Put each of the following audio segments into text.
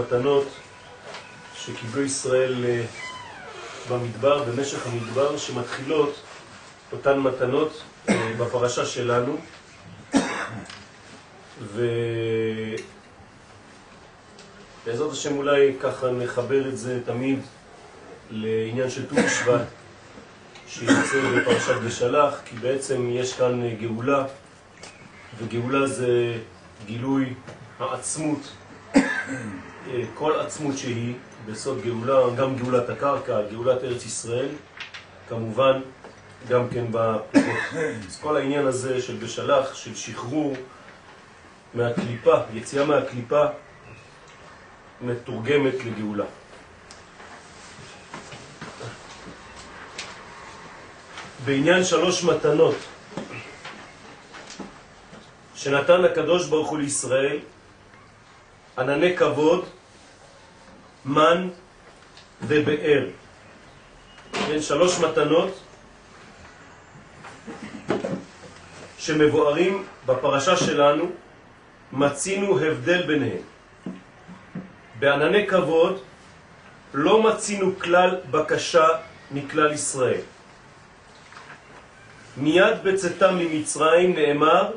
מתנות שקיבלו ישראל אה, במדבר, במשך המדבר, שמתחילות אותן מתנות אה, בפרשה שלנו. ובעזרת השם אולי ככה נחבר את זה תמיד לעניין של ט"ו בשבט שיוצא בפרשת בשלח, כי בעצם יש כאן גאולה, וגאולה זה גילוי העצמות, כל עצמות שהיא בסוד גאולה, גם גאולת הקרקע, גאולת ארץ ישראל, כמובן גם כן בפרקות. אז כל העניין הזה של בשלח, של שחרור מהקליפה, יציאה מהקליפה, מתורגמת לגאולה. בעניין שלוש מתנות שנתן הקדוש ברוך הוא לישראל, ענני כבוד, מן ובאר. כן, שלוש מתנות שמבוארים בפרשה שלנו, מצינו הבדל ביניהם. בענני כבוד לא מצינו כלל בקשה מכלל ישראל. מיד בצאתם ממצרים נאמר,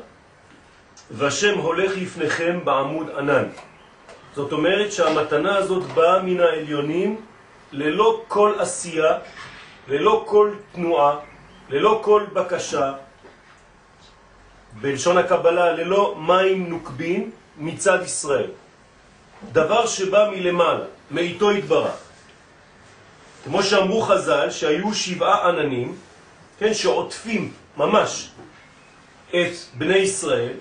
והשם הולך לפניכם בעמוד ענן. זאת אומרת שהמתנה הזאת באה מן העליונים ללא כל עשייה, ללא כל תנועה, ללא כל בקשה, בלשון הקבלה ללא מים נוקבין מצד ישראל. דבר שבא מלמעלה, מאיתו התברך. כמו שאמרו חז"ל שהיו שבעה עננים, כן, שעוטפים ממש את בני ישראל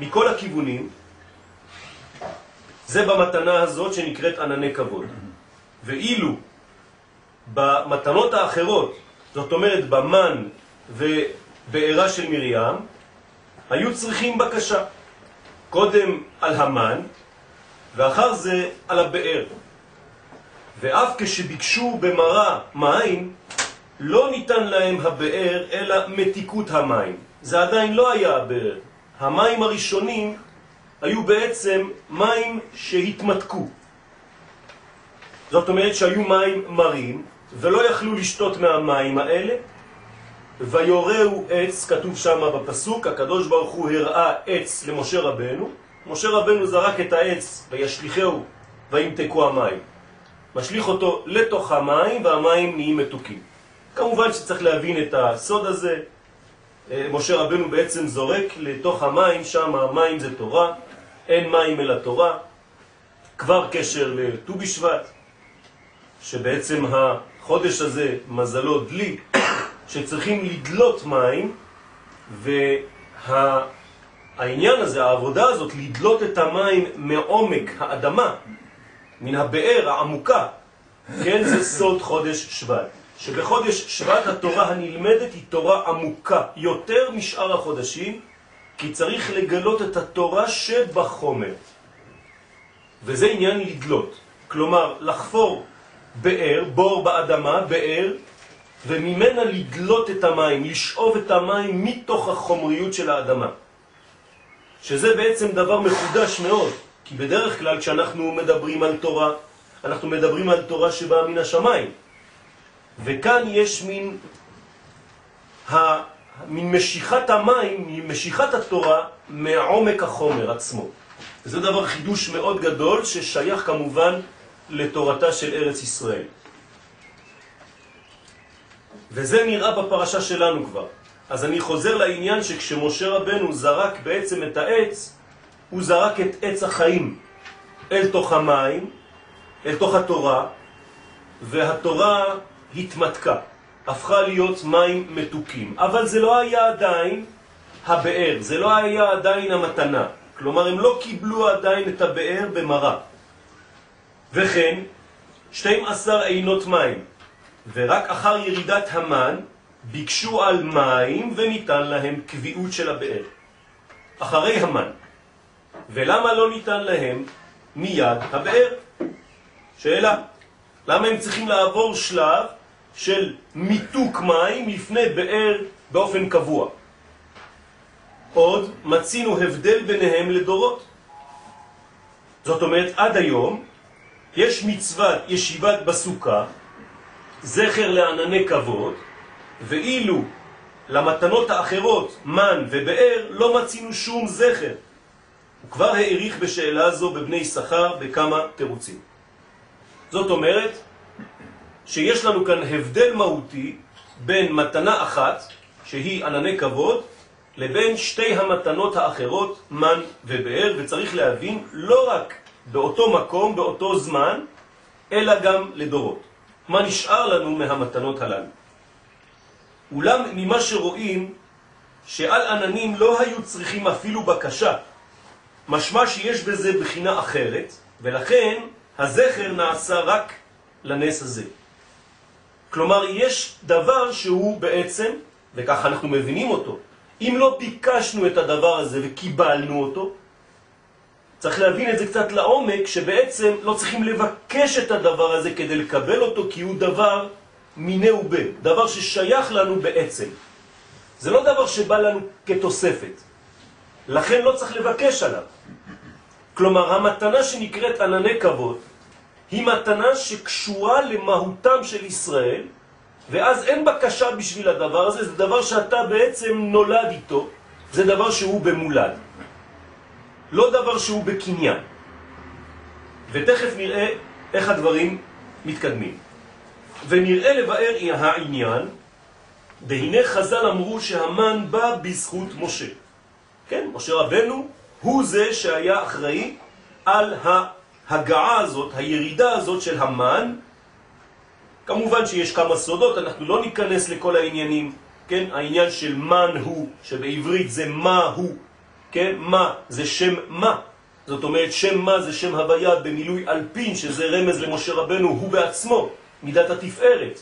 מכל הכיוונים, זה במתנה הזאת שנקראת ענני כבוד. ואילו במתנות האחרות, זאת אומרת במן ובעירה של מרים, היו צריכים בקשה. קודם על המן, ואחר זה על הבאר. ואף כשביקשו במראה מים, לא ניתן להם הבאר, אלא מתיקות המים. זה עדיין לא היה הבאר. המים הראשונים היו בעצם מים שהתמתקו. זאת אומרת שהיו מים מרים, ולא יכלו לשתות מהמים האלה, ויורהו עץ, כתוב שם בפסוק, הקדוש ברוך הוא הראה עץ למשה רבנו, משה רבנו זרק את העץ וישליחהו וימתקו המים. משליך אותו לתוך המים והמים נהיים מתוקים. כמובן שצריך להבין את הסוד הזה. אה, משה רבנו בעצם זורק לתוך המים, שם המים זה תורה, אין מים אלא תורה. כבר קשר לט"ו בשבט, שבעצם החודש הזה מזלו דלי, שצריכים לדלות מים, והעניין הזה, העבודה הזאת, לדלות את המים מעומק האדמה, מן הבאר העמוקה, כן, זה סוד חודש שבט. שבחודש שבט התורה הנלמדת היא תורה עמוקה יותר משאר החודשים, כי צריך לגלות את התורה שבחומר. וזה עניין לדלות. כלומר, לחפור באר, בור באדמה, באר, וממנה לדלות את המים, לשאוב את המים מתוך החומריות של האדמה. שזה בעצם דבר מחודש מאוד, כי בדרך כלל כשאנחנו מדברים על תורה, אנחנו מדברים על תורה שבאה מן השמיים. וכאן יש מין, ה, מין משיכת המים, משיכת התורה מעומק החומר עצמו. זה דבר חידוש מאוד גדול ששייך כמובן לתורתה של ארץ ישראל. וזה נראה בפרשה שלנו כבר. אז אני חוזר לעניין שכשמשה רבנו זרק בעצם את העץ, הוא זרק את עץ החיים אל תוך המים, אל תוך התורה, והתורה התמתקה, הפכה להיות מים מתוקים. אבל זה לא היה עדיין הבאר, זה לא היה עדיין המתנה. כלומר, הם לא קיבלו עדיין את הבאר במרה. וכן, 12 עינות מים, ורק אחר ירידת המן ביקשו על מים וניתן להם קביעות של הבאר. אחרי המן. ולמה לא ניתן להם מיד הבאר? שאלה. למה הם צריכים לעבור שלב של מיתוק מים לפני באר באופן קבוע? עוד מצינו הבדל ביניהם לדורות. זאת אומרת, עד היום יש מצוות ישיבת בסוכה, זכר לענני כבוד, ואילו למתנות האחרות, מן ובאר, לא מצינו שום זכר. הוא כבר העריך בשאלה זו בבני שכר בכמה תירוצים. זאת אומרת שיש לנו כאן הבדל מהותי בין מתנה אחת, שהיא ענני כבוד, לבין שתי המתנות האחרות, מן ובאר, וצריך להבין לא רק באותו מקום, באותו זמן, אלא גם לדורות. מה נשאר לנו מהמתנות הללו? אולם ממה שרואים שעל עננים לא היו צריכים אפילו בקשה, משמע שיש בזה בחינה אחרת, ולכן הזכר נעשה רק לנס הזה. כלומר, יש דבר שהוא בעצם, וככה אנחנו מבינים אותו, אם לא ביקשנו את הדבר הזה וקיבלנו אותו, צריך להבין את זה קצת לעומק, שבעצם לא צריכים לבקש את הדבר הזה כדי לקבל אותו, כי הוא דבר מיני ובה, דבר ששייך לנו בעצם. זה לא דבר שבא לנו כתוספת. לכן לא צריך לבקש עליו. כלומר, המתנה שנקראת ענני כבוד, היא מתנה שקשורה למהותם של ישראל, ואז אין בקשה בשביל הדבר הזה, זה דבר שאתה בעצם נולד איתו, זה דבר שהוא במולד. לא דבר שהוא בקניין. ותכף נראה איך הדברים מתקדמים. ונראה לבאר העניין, והנה חז"ל אמרו שהמן בא בזכות משה. כן, משה רבנו הוא זה שהיה אחראי על ההגעה הזאת, הירידה הזאת של המן. כמובן שיש כמה סודות, אנחנו לא ניכנס לכל העניינים, כן? העניין של מן הוא, שבעברית זה מה הוא, כן? מה זה שם מה. זאת אומרת שם מה זה שם הוויה במילוי אלפין, שזה רמז למשה רבנו, הוא בעצמו, מידת התפארת.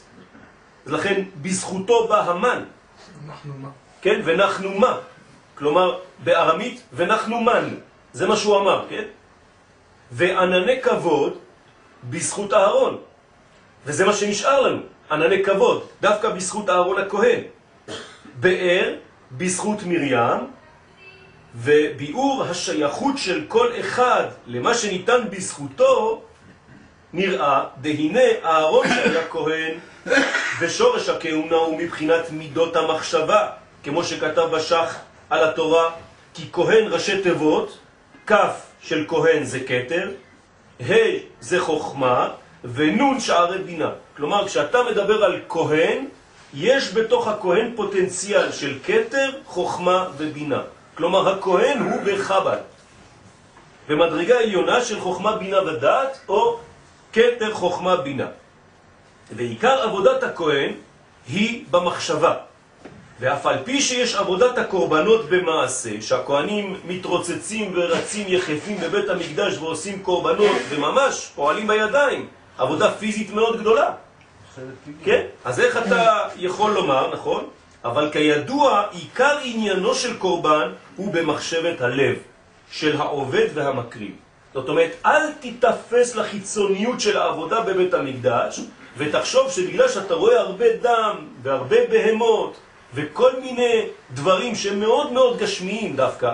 לכן בזכותו בא המן. אנחנו מה. כן? ונחנו מה. כלומר, בארמית, ונחנו מן. זה מה שהוא אמר, כן? וענני כבוד בזכות אהרון. וזה מה שנשאר לנו, ענני כבוד, דווקא בזכות אהרון הכהן. באר בזכות מרים, וביאור השייכות של כל אחד למה שניתן בזכותו, נראה, דהנה אהרון שהיה כהן, ושורש הכהונה הוא מבחינת מידות המחשבה, כמו שכתב בשח על התורה, כי כהן ראשי תיבות, כף של כהן זה קטר, ה' זה חוכמה, ונון שערי בינה. כלומר, כשאתה מדבר על כהן, יש בתוך הכהן פוטנציאל של קטר, חוכמה ובינה. כלומר, הכהן הוא בחב"ד. במדרגה עליונה של חוכמה, בינה ודעת, או קטר, חוכמה, בינה. ועיקר עבודת הכהן היא במחשבה. ואף על פי שיש עבודת הקורבנות במעשה, שהכהנים מתרוצצים ורצים יחפים בבית המקדש ועושים קורבנות וממש פועלים בידיים, עבודה פיזית מאוד גדולה. כן? אז איך אתה יכול לומר, נכון? אבל כידוע, עיקר עניינו של קורבן הוא במחשבת הלב של העובד והמקריב. זאת אומרת, אל תתפס לחיצוניות של העבודה בבית המקדש ותחשוב שבגלל שאתה רואה הרבה דם והרבה בהמות וכל מיני דברים שהם מאוד מאוד גשמיים דווקא,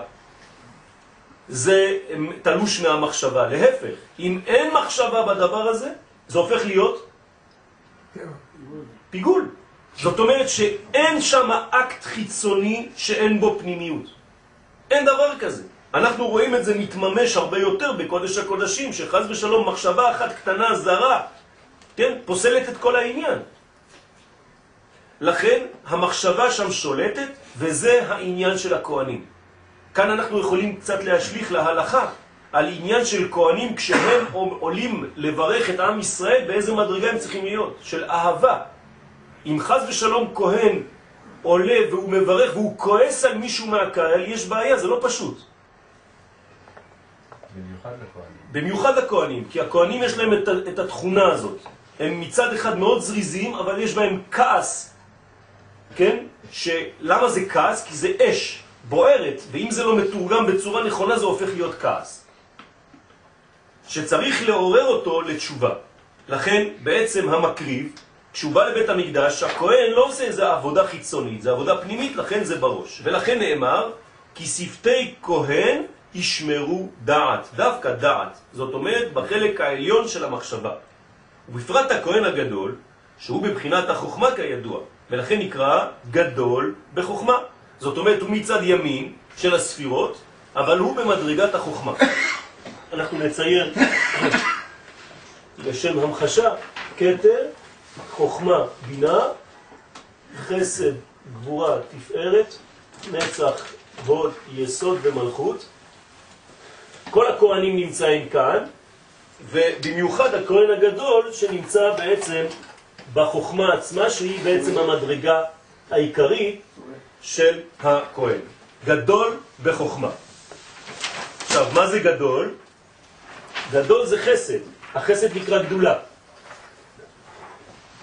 זה תלוש מהמחשבה. להפך, אם אין מחשבה בדבר הזה, זה הופך להיות פיגול. זאת אומרת שאין שם אקט חיצוני שאין בו פנימיות. אין דבר כזה. אנחנו רואים את זה מתממש הרבה יותר בקודש הקודשים, שחז ושלום מחשבה אחת קטנה, זרה, כן, פוסלת את כל העניין. לכן המחשבה שם שולטת, וזה העניין של הכהנים. כאן אנחנו יכולים קצת להשליך להלכה על עניין של כהנים כשהם עולים לברך את עם ישראל, באיזה מדרגה הם צריכים להיות? של אהבה. אם חז ושלום כהן עולה והוא מברך והוא כועס על מישהו מהקהל, יש בעיה, זה לא פשוט. במיוחד לכהנים. במיוחד לכהנים, כי הכהנים יש להם את, את התכונה הזאת. הם מצד אחד מאוד זריזים, אבל יש בהם כעס כן? שלמה זה כעס? כי זה אש בוערת, ואם זה לא מתורגם בצורה נכונה זה הופך להיות כעס. שצריך לעורר אותו לתשובה. לכן בעצם המקריב, כשהוא בא לבית המקדש, הכהן לא עושה איזו עבודה חיצונית, זה עבודה פנימית, לכן זה בראש. ולכן נאמר, כי שפתי כהן ישמרו דעת, דווקא דעת. זאת אומרת, בחלק העליון של המחשבה. ובפרט הכהן הגדול, שהוא בבחינת החוכמה כידוע, ולכן נקרא גדול בחוכמה. זאת אומרת, הוא מצד ימין של הספירות, אבל הוא במדרגת החוכמה. אנחנו נצייר לשם המחשה, קטר, חוכמה, בינה, חסד, גבורה, תפארת, נצח, הוד, יסוד ומלכות. כל הכהנים נמצאים כאן, ובמיוחד הכהן הגדול שנמצא בעצם בחוכמה עצמה, שהיא בעצם המדרגה העיקרית של הכהן. גדול בחוכמה. עכשיו, מה זה גדול? גדול זה חסד, החסד נקרא גדולה.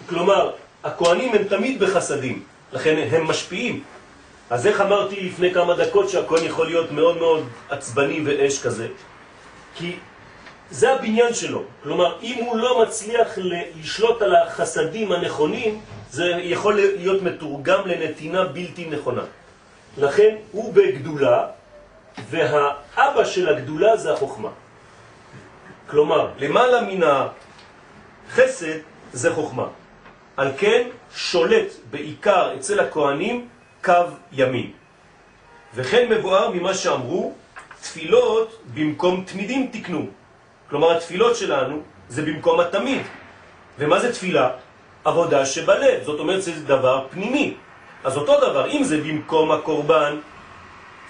כלומר, הכהנים הם תמיד בחסדים, לכן הם משפיעים. אז איך אמרתי לפני כמה דקות שהכהן יכול להיות מאוד מאוד עצבני ואש כזה? כי זה הבניין שלו. כלומר, אם הוא לא מצליח לשלוט על החסדים הנכונים, זה יכול להיות מתורגם לנתינה בלתי נכונה. לכן הוא בגדולה, והאבא של הגדולה זה החוכמה. כלומר, למעלה מן החסד זה חוכמה. על כן שולט בעיקר אצל הכהנים קו ימין. וכן מבואר ממה שאמרו, תפילות במקום תמידים תקנו. כלומר, התפילות שלנו זה במקום התמיד. ומה זה תפילה? עבודה שבלב. זאת אומרת, זה דבר פנימי. אז אותו דבר, אם זה במקום הקורבן,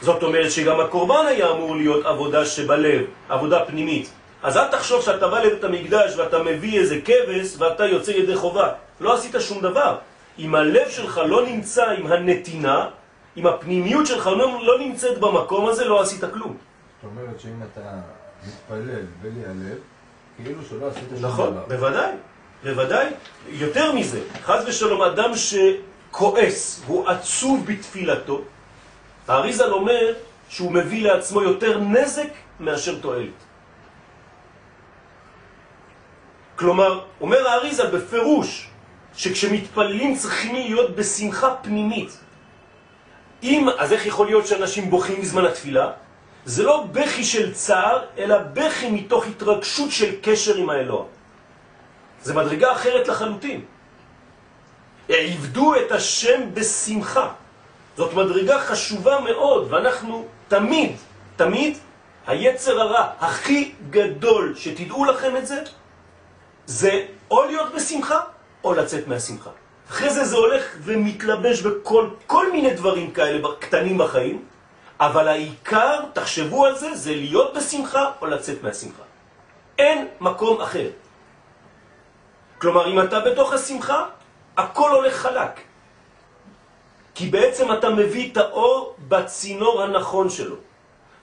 זאת אומרת שגם הקורבן היה אמור להיות עבודה שבלב, עבודה פנימית. אז אל תחשוב שאתה בא לבית המקדש ואתה מביא איזה כבש ואתה יוצא ידי חובה. לא עשית שום דבר. אם הלב שלך לא נמצא עם הנתינה, אם הפנימיות שלך לא, לא נמצאת במקום הזה, לא עשית כלום. זאת אומרת שאם אתה מתפלל בלי הלב, כאילו שלא עשית שום נכון, דבר. בוודאי, בוודאי. יותר מזה, חז ושלום, אדם שכועס, הוא עצוב בתפילתו, האריזל אומר שהוא מביא לעצמו יותר נזק מאשר תועלת. כלומר, אומר האריזל בפירוש שכשמתפללים צריכים להיות בשמחה פנימית. אם, אז איך יכול להיות שאנשים בוכים בזמן התפילה? זה לא בכי של צער, אלא בכי מתוך התרגשות של קשר עם האלוה. זה מדרגה אחרת לחלוטין. עבדו את השם בשמחה. זאת מדרגה חשובה מאוד, ואנחנו תמיד, תמיד, היצר הרע הכי גדול, שתדעו לכם את זה, זה או להיות בשמחה, או לצאת מהשמחה. אחרי זה זה הולך ומתלבש בכל כל מיני דברים כאלה קטנים בחיים, אבל העיקר, תחשבו על זה, זה להיות בשמחה או לצאת מהשמחה. אין מקום אחר. כלומר, אם אתה בתוך השמחה, הכל הולך חלק. כי בעצם אתה מביא את האור בצינור הנכון שלו.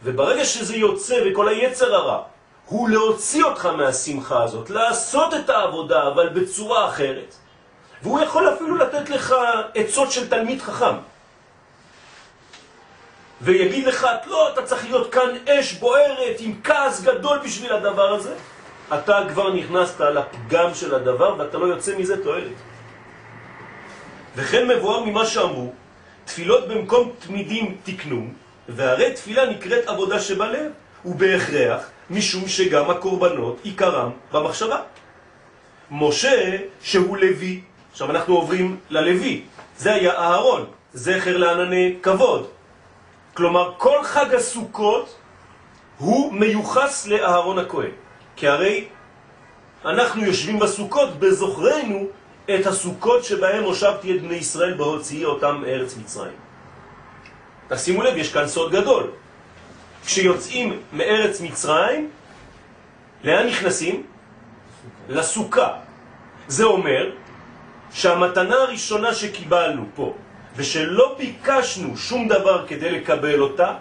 וברגע שזה יוצא וכל היצר הרע הוא להוציא אותך מהשמחה הזאת, לעשות את העבודה, אבל בצורה אחרת. והוא יכול אפילו לתת לך עצות של תלמיד חכם. ויגיד לך, לא, אתה צריך להיות כאן אש בוערת עם כעס גדול בשביל הדבר הזה. אתה כבר נכנסת לפגם של הדבר ואתה לא יוצא מזה תועלת. וכן מבואר ממה שאמרו, תפילות במקום תמידים תקנו, והרי תפילה נקראת עבודה שבלב, ובהכרח משום שגם הקורבנות עיקרם במחשבה. משה שהוא לוי, עכשיו אנחנו עוברים ללוי, זה היה אהרון, זכר לענני כבוד. כלומר כל חג הסוכות הוא מיוחס לאהרון הכהן, כי הרי אנחנו יושבים בסוכות בזוכרנו את הסוכות שבהם הושבתי את בני ישראל בהוציאי אותם מארץ מצרים. תשימו לב, יש כאן סוד גדול. כשיוצאים מארץ מצרים, לאן נכנסים? לסוכה. זה אומר שהמתנה הראשונה שקיבלנו פה, ושלא ביקשנו שום דבר כדי לקבל אותה,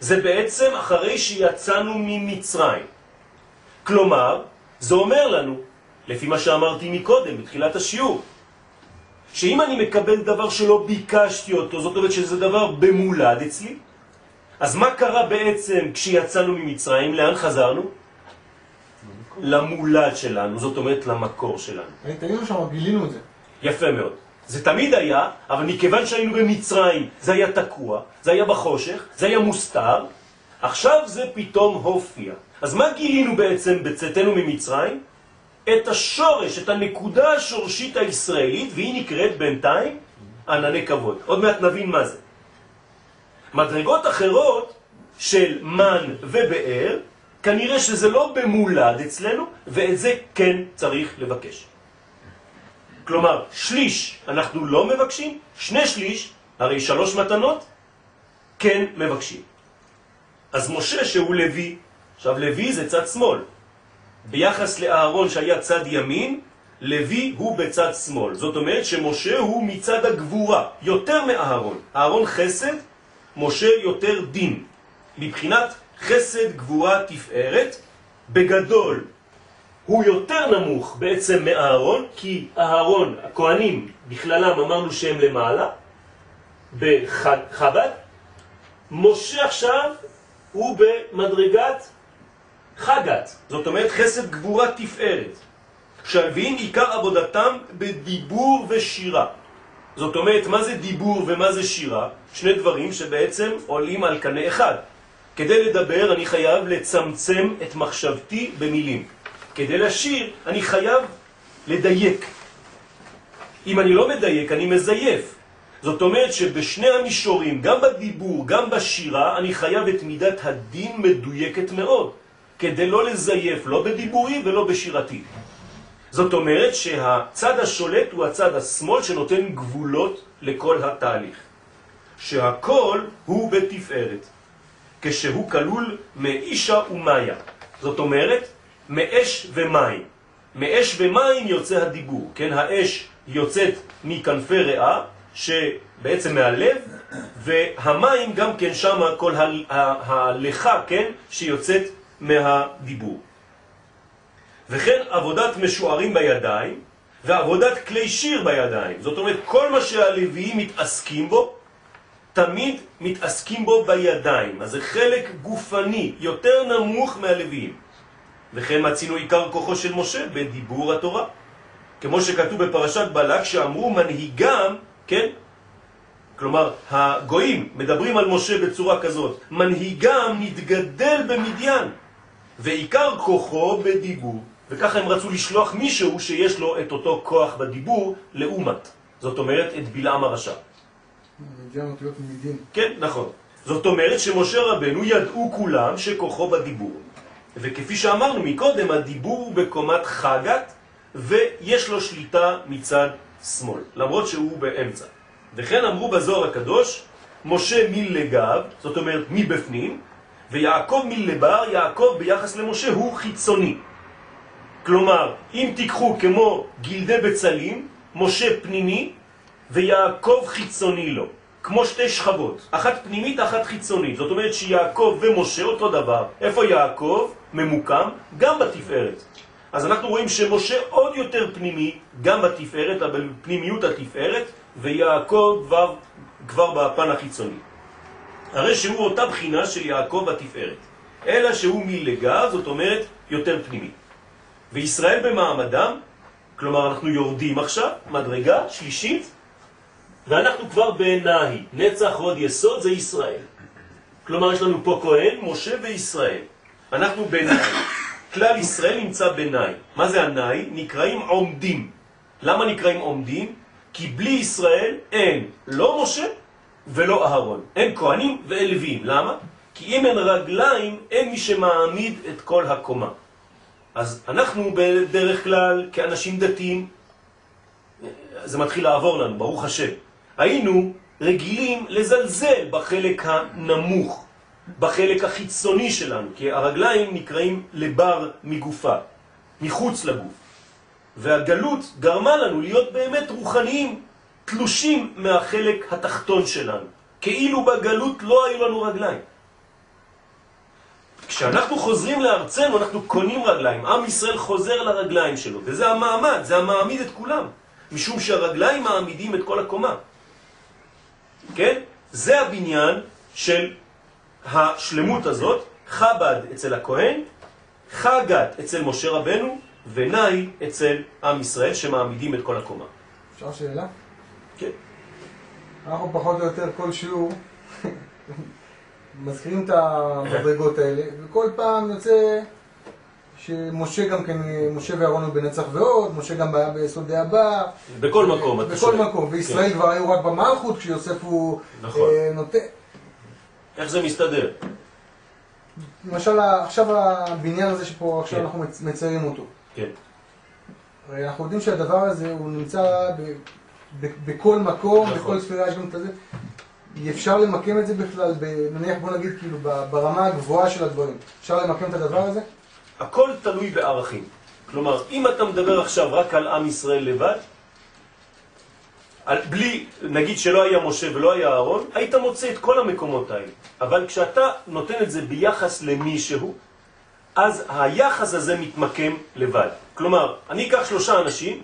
זה בעצם אחרי שיצאנו ממצרים. כלומר, זה אומר לנו, לפי מה שאמרתי מקודם, בתחילת השיעור, שאם אני מקבל דבר שלא ביקשתי אותו, זאת אומרת שזה דבר במולד אצלי, אז מה קרה בעצם כשיצאנו ממצרים? לאן חזרנו? למולד שלנו, זאת אומרת למקור שלנו. היינו שם, גילינו את זה. יפה מאוד. זה תמיד היה, אבל מכיוון שהיינו במצרים, זה היה תקוע, זה היה בחושך, זה היה מוסתר, עכשיו זה פתאום הופיע. אז מה גילינו בעצם בצאתנו ממצרים? את השורש, את הנקודה השורשית הישראלית, והיא נקראת בינתיים ענני כבוד. עוד מעט נבין מה זה. מדרגות אחרות של מן ובאר, כנראה שזה לא במולד אצלנו, ואת זה כן צריך לבקש. כלומר, שליש אנחנו לא מבקשים, שני שליש, הרי שלוש מתנות, כן מבקשים. אז משה שהוא לוי, עכשיו לוי זה צד שמאל. ביחס לאהרון שהיה צד ימין, לוי הוא בצד שמאל. זאת אומרת שמשה הוא מצד הגבורה, יותר מאהרון. אהרון חסד, משה יותר דין. מבחינת חסד, גבורה, תפארת, בגדול הוא יותר נמוך בעצם מאהרון, כי אהרון, הכהנים בכללם אמרנו שהם למעלה, בחב"ד, משה עכשיו הוא במדרגת חגת, זאת אומרת חסד גבורה תפארת, שהלוויים עיקר עבודתם בדיבור ושירה. זאת אומרת, מה זה דיבור ומה זה שירה? שני דברים שבעצם עולים על קנה אחד. כדי לדבר אני חייב לצמצם את מחשבתי במילים. כדי לשיר אני חייב לדייק. אם אני לא מדייק, אני מזייף. זאת אומרת שבשני המישורים, גם בדיבור, גם בשירה, אני חייב את מידת הדין מדויקת מאוד, כדי לא לזייף, לא בדיבורי ולא בשירתי. זאת אומרת שהצד השולט הוא הצד השמאל שנותן גבולות לכל התהליך. שהכל הוא בתפארת, כשהוא כלול מאישה ומאיה. זאת אומרת, מאש ומים. מאש ומים יוצא הדיבור, כן? האש יוצאת מכנפי ריאה, שבעצם מהלב, והמים גם כן שם כל ההלכה, כן? שיוצאת מהדיבור. וכן עבודת משוערים בידיים ועבודת כלי שיר בידיים. זאת אומרת, כל מה שהלוויים מתעסקים בו, תמיד מתעסקים בו בידיים. אז זה חלק גופני, יותר נמוך מהלוויים. וכן מצינו עיקר כוחו של משה בדיבור התורה. כמו שכתוב בפרשת בלק שאמרו מנהיגם, כן? כלומר, הגויים מדברים על משה בצורה כזאת, מנהיגם נתגדל במדיין, ועיקר כוחו בדיבור. וככה הם רצו לשלוח מישהו שיש לו את אותו כוח בדיבור לאומת. זאת אומרת, את בלעם הרשע. כן, נכון. זאת אומרת שמשה רבנו ידעו כולם שכוחו בדיבור. וכפי שאמרנו מקודם, הדיבור הוא בקומת חגת, ויש לו שליטה מצד שמאל, למרות שהוא באמצע. וכן אמרו בזוהר הקדוש, משה מלגב, זאת אומרת מבפנים, ויעקב מלבר, יעקב ביחס למשה הוא חיצוני. כלומר, אם תיקחו כמו גלדי בצלים, משה פנימי ויעקב חיצוני לו. כמו שתי שכבות, אחת פנימית, אחת חיצונית. זאת אומרת שיעקב ומשה אותו דבר. איפה יעקב ממוקם? גם בתפארת. אז אנחנו רואים שמשה עוד יותר פנימי, גם בתפארת, אבל פנימיות התפארת, ויעקב כבר, כבר בפן החיצוני. הרי שהוא אותה בחינה של יעקב בתפארת, אלא שהוא מלגה, זאת אומרת יותר פנימי. וישראל במעמדם, כלומר אנחנו יורדים עכשיו, מדרגה שלישית, ואנחנו כבר בנהי, נצח עוד יסוד זה ישראל. כלומר יש לנו פה כהן, משה וישראל. אנחנו בנהי. כלל ישראל נמצא בנהי. מה זה הנהי? נקראים עומדים. למה נקראים עומדים? כי בלי ישראל אין לא משה ולא אהרון. אין כהנים ואין לוויים. למה? כי אם אין רגליים, אין מי שמעמיד את כל הקומה. אז אנחנו בדרך כלל, כאנשים דתיים, זה מתחיל לעבור לנו, ברוך השם. היינו רגילים לזלזל בחלק הנמוך, בחלק החיצוני שלנו, כי הרגליים נקראים לבר מגופה, מחוץ לגוף. והגלות גרמה לנו להיות באמת רוחניים, תלושים מהחלק התחתון שלנו. כאילו בגלות לא היו לנו רגליים. כשאנחנו חוזרים לארצנו אנחנו קונים רגליים, עם ישראל חוזר לרגליים שלו, וזה המעמד, זה המעמיד את כולם, משום שהרגליים מעמידים את כל הקומה. כן? זה הבניין של השלמות הזאת, חב"ד אצל הכהן חגת אצל משה רבנו ונאי אצל עם ישראל שמעמידים את כל הקומה. אפשר שאלה? כן. אנחנו פחות או יותר כל שיעור מזכירים את המדרגות האלה, וכל פעם יוצא שמשה גם כן, משה ואהרון היו בנצח ועוד, משה גם היה ביסודי הבא. בכל מקום, אתה בכל. מקום, וישראל כבר היו רק במלכות, כשיוסף הוא נכון. אה, נותן. איך זה מסתדר? למשל, עכשיו הבניין הזה שפה עכשיו כן. אנחנו מצ- מציירים אותו. כן. הרי אנחנו יודעים שהדבר הזה הוא נמצא ב, ב, בכל מקום, נכון. בכל ספירה יש גם את הזה. אפשר למקם את זה בכלל, נניח בוא נגיד כאילו ברמה הגבוהה של הדברים. אפשר למקם את הדבר הזה? הכל תלוי בערכים. כלומר, אם אתה מדבר עכשיו רק על עם ישראל לבד, בלי, נגיד שלא היה משה ולא היה אהרון, היית מוצא את כל המקומות האלה. אבל כשאתה נותן את זה ביחס למישהו, אז היחס הזה מתמקם לבד. כלומר, אני אקח שלושה אנשים,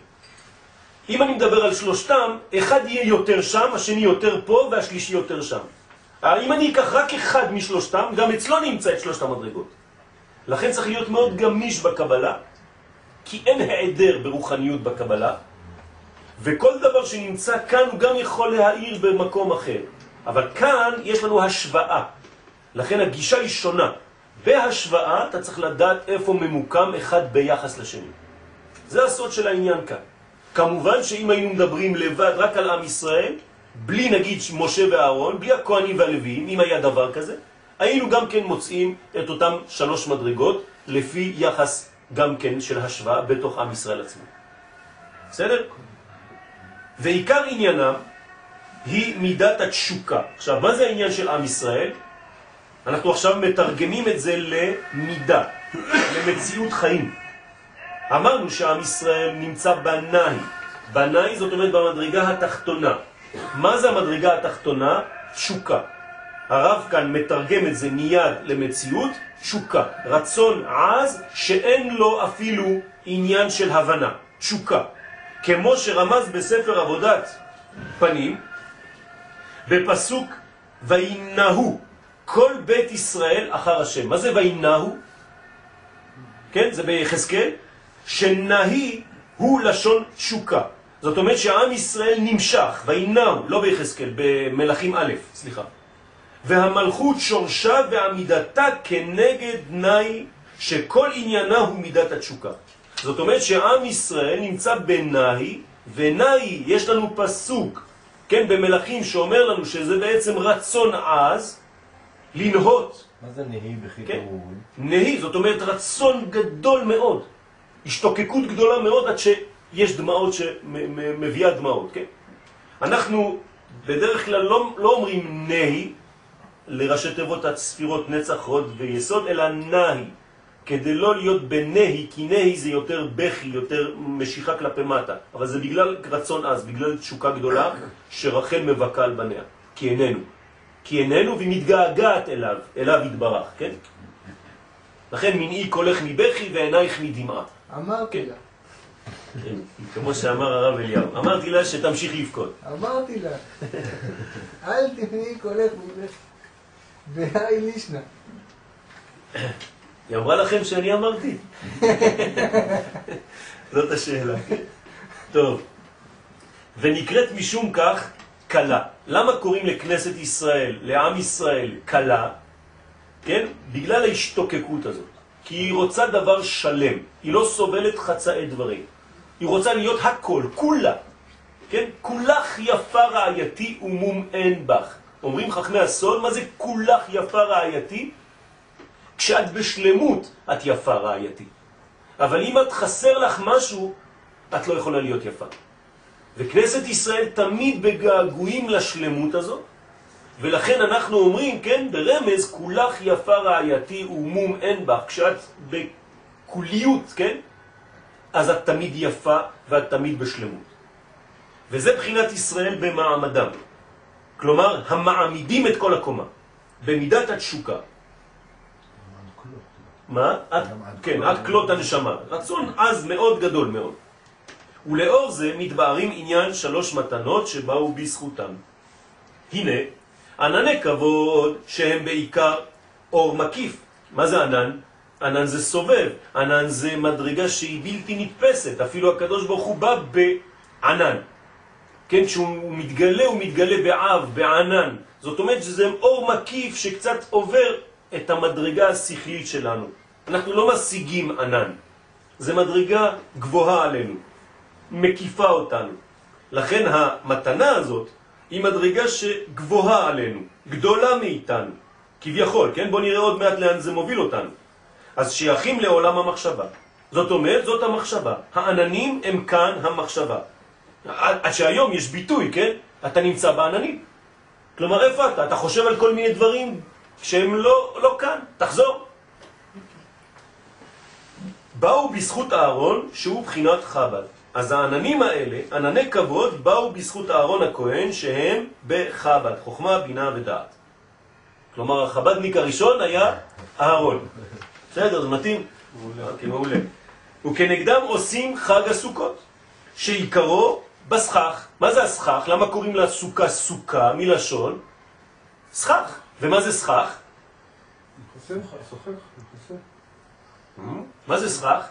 אם אני מדבר על שלושתם, אחד יהיה יותר שם, השני יותר פה והשלישי יותר שם. אם אני אקח רק אחד משלושתם, גם אצלו נמצא את שלושת המדרגות. לכן צריך להיות מאוד גמיש בקבלה, כי אין העדר ברוחניות בקבלה, וכל דבר שנמצא כאן הוא גם יכול להאיר במקום אחר. אבל כאן יש לנו השוואה, לכן הגישה היא שונה. בהשוואה אתה צריך לדעת איפה ממוקם אחד ביחס לשני. זה הסוד של העניין כאן. כמובן שאם היינו מדברים לבד רק על עם ישראל, בלי נגיד משה ואהרון, בלי הכהנים והלוויים, אם היה דבר כזה, היינו גם כן מוצאים את אותם שלוש מדרגות לפי יחס גם כן של השוואה בתוך עם ישראל עצמו. בסדר? ועיקר עניינם היא מידת התשוקה. עכשיו, מה זה העניין של עם ישראל? אנחנו עכשיו מתרגמים את זה למידה, למציאות חיים. אמרנו שעם ישראל נמצא בנאי. בנאי זאת אומרת במדרגה התחתונה. מה זה המדרגה התחתונה? תשוקה. הרב כאן מתרגם את זה מיד למציאות, תשוקה. רצון עז שאין לו אפילו עניין של הבנה. תשוקה. כמו שרמז בספר עבודת פנים, בפסוק וינהו כל בית ישראל אחר השם. מה זה וינהו? כן, זה ביחזקאל, שנהי הוא לשון תשוקה. זאת אומרת שעם ישראל נמשך, וינהו, לא ביחזקאל, במלאכים א', סליחה. והמלכות שורשה ועמידתה כנגד נאי שכל עניינה הוא מידת התשוקה. זאת אומרת שעם ישראל נמצא בנאי, ונאי יש לנו פסוק, כן, במלאכים שאומר לנו שזה בעצם רצון עז, לנהות. מה זה נהי בחיתא כן. נהי, זאת אומרת רצון גדול מאוד, השתוקקות גדולה מאוד עד שיש דמעות שמביאה דמעות, כן? אנחנו בדרך כלל לא, לא אומרים נהי לראשי תיבות הספירות נצח, הוד ויסוד, אלא נהי, כדי לא להיות בנהי, כי נהי זה יותר בכי, יותר משיכה כלפי מטה, אבל זה בגלל רצון עז, בגלל תשוקה גדולה שרחל מבכה על בניה, כי איננו. כי איננו והיא מתגעגעת אליו, אליו יתברך, כן? לכן מנעי קולך מבכי ועינייך מדמעה. אמרתי כן. לה, כן, כמו שאמר הרב אליהו. אמרתי לה שתמשיך לבכות. אמרתי לה, אל תפני קולך מבך, והי לישנה. היא אמרה לכם שאני אמרתי? זאת השאלה. טוב. ונקראת משום כך קלה. למה קוראים לכנסת ישראל, לעם ישראל, קלה? כן? בגלל ההשתוקקות הזאת. כי היא רוצה דבר שלם. היא לא סובלת חצאי דברים. היא רוצה להיות הכל, כולה. כן? כולך יפה רעייתי ומום אין בך. אומרים חכמי הסוד, מה זה כולך יפה רעייתי? כשאת בשלמות את יפה רעייתי. אבל אם את חסר לך משהו, את לא יכולה להיות יפה. וכנסת ישראל תמיד בגעגועים לשלמות הזאת, ולכן אנחנו אומרים, כן, ברמז, כולך יפה רעייתי ומום אין בך. כשאת בכוליות, כן, אז את תמיד יפה ואת תמיד בשלמות. וזה בחינת ישראל במעמדם. כלומר, המעמידים את כל הקומה, במידת התשוקה. מה? עד, כן. עד כלות הנשמה. רצון עז מאוד גדול מאוד. ולאור זה מתבהרים עניין שלוש מתנות שבאו בזכותם. הנה, ענני כבוד שהם בעיקר אור מקיף. מה זה ענן? ענן זה סובב, ענן זה מדרגה שהיא בלתי נתפסת, אפילו הקדוש ברוך הוא בא בענן. כן, כשהוא מתגלה, הוא מתגלה בעב, בענן. זאת אומרת שזה אור מקיף שקצת עובר את המדרגה השכלית שלנו. אנחנו לא משיגים ענן. זה מדרגה גבוהה עלינו, מקיפה אותנו. לכן המתנה הזאת היא מדרגה שגבוהה עלינו, גדולה מאיתנו, כביכול, כן? בואו נראה עוד מעט לאן זה מוביל אותנו. אז שייכים לעולם המחשבה. זאת אומרת, זאת המחשבה. העננים הם כאן המחשבה. עד שהיום יש ביטוי, כן? אתה נמצא בעננים. כלומר, איפה אתה? אתה חושב על כל מיני דברים שהם לא, לא כאן. תחזור. באו בזכות אהרון, שהוא בחינת חב"ד. אז העננים האלה, ענני כבוד, באו בזכות אהרון הכהן, שהם בחב"ד, חוכמה, בינה ודעת. כלומר, החב"דניק הראשון היה אהרון. בסדר, זה מתאים? מעולה. אוקיי. וכנגדם עושים חג הסוכות, שעיקרו בסכך. מה זה הסכך? למה קוראים לה סוכה סוכה מלשון? סכך. ומה זה סכך? מה זה סכך?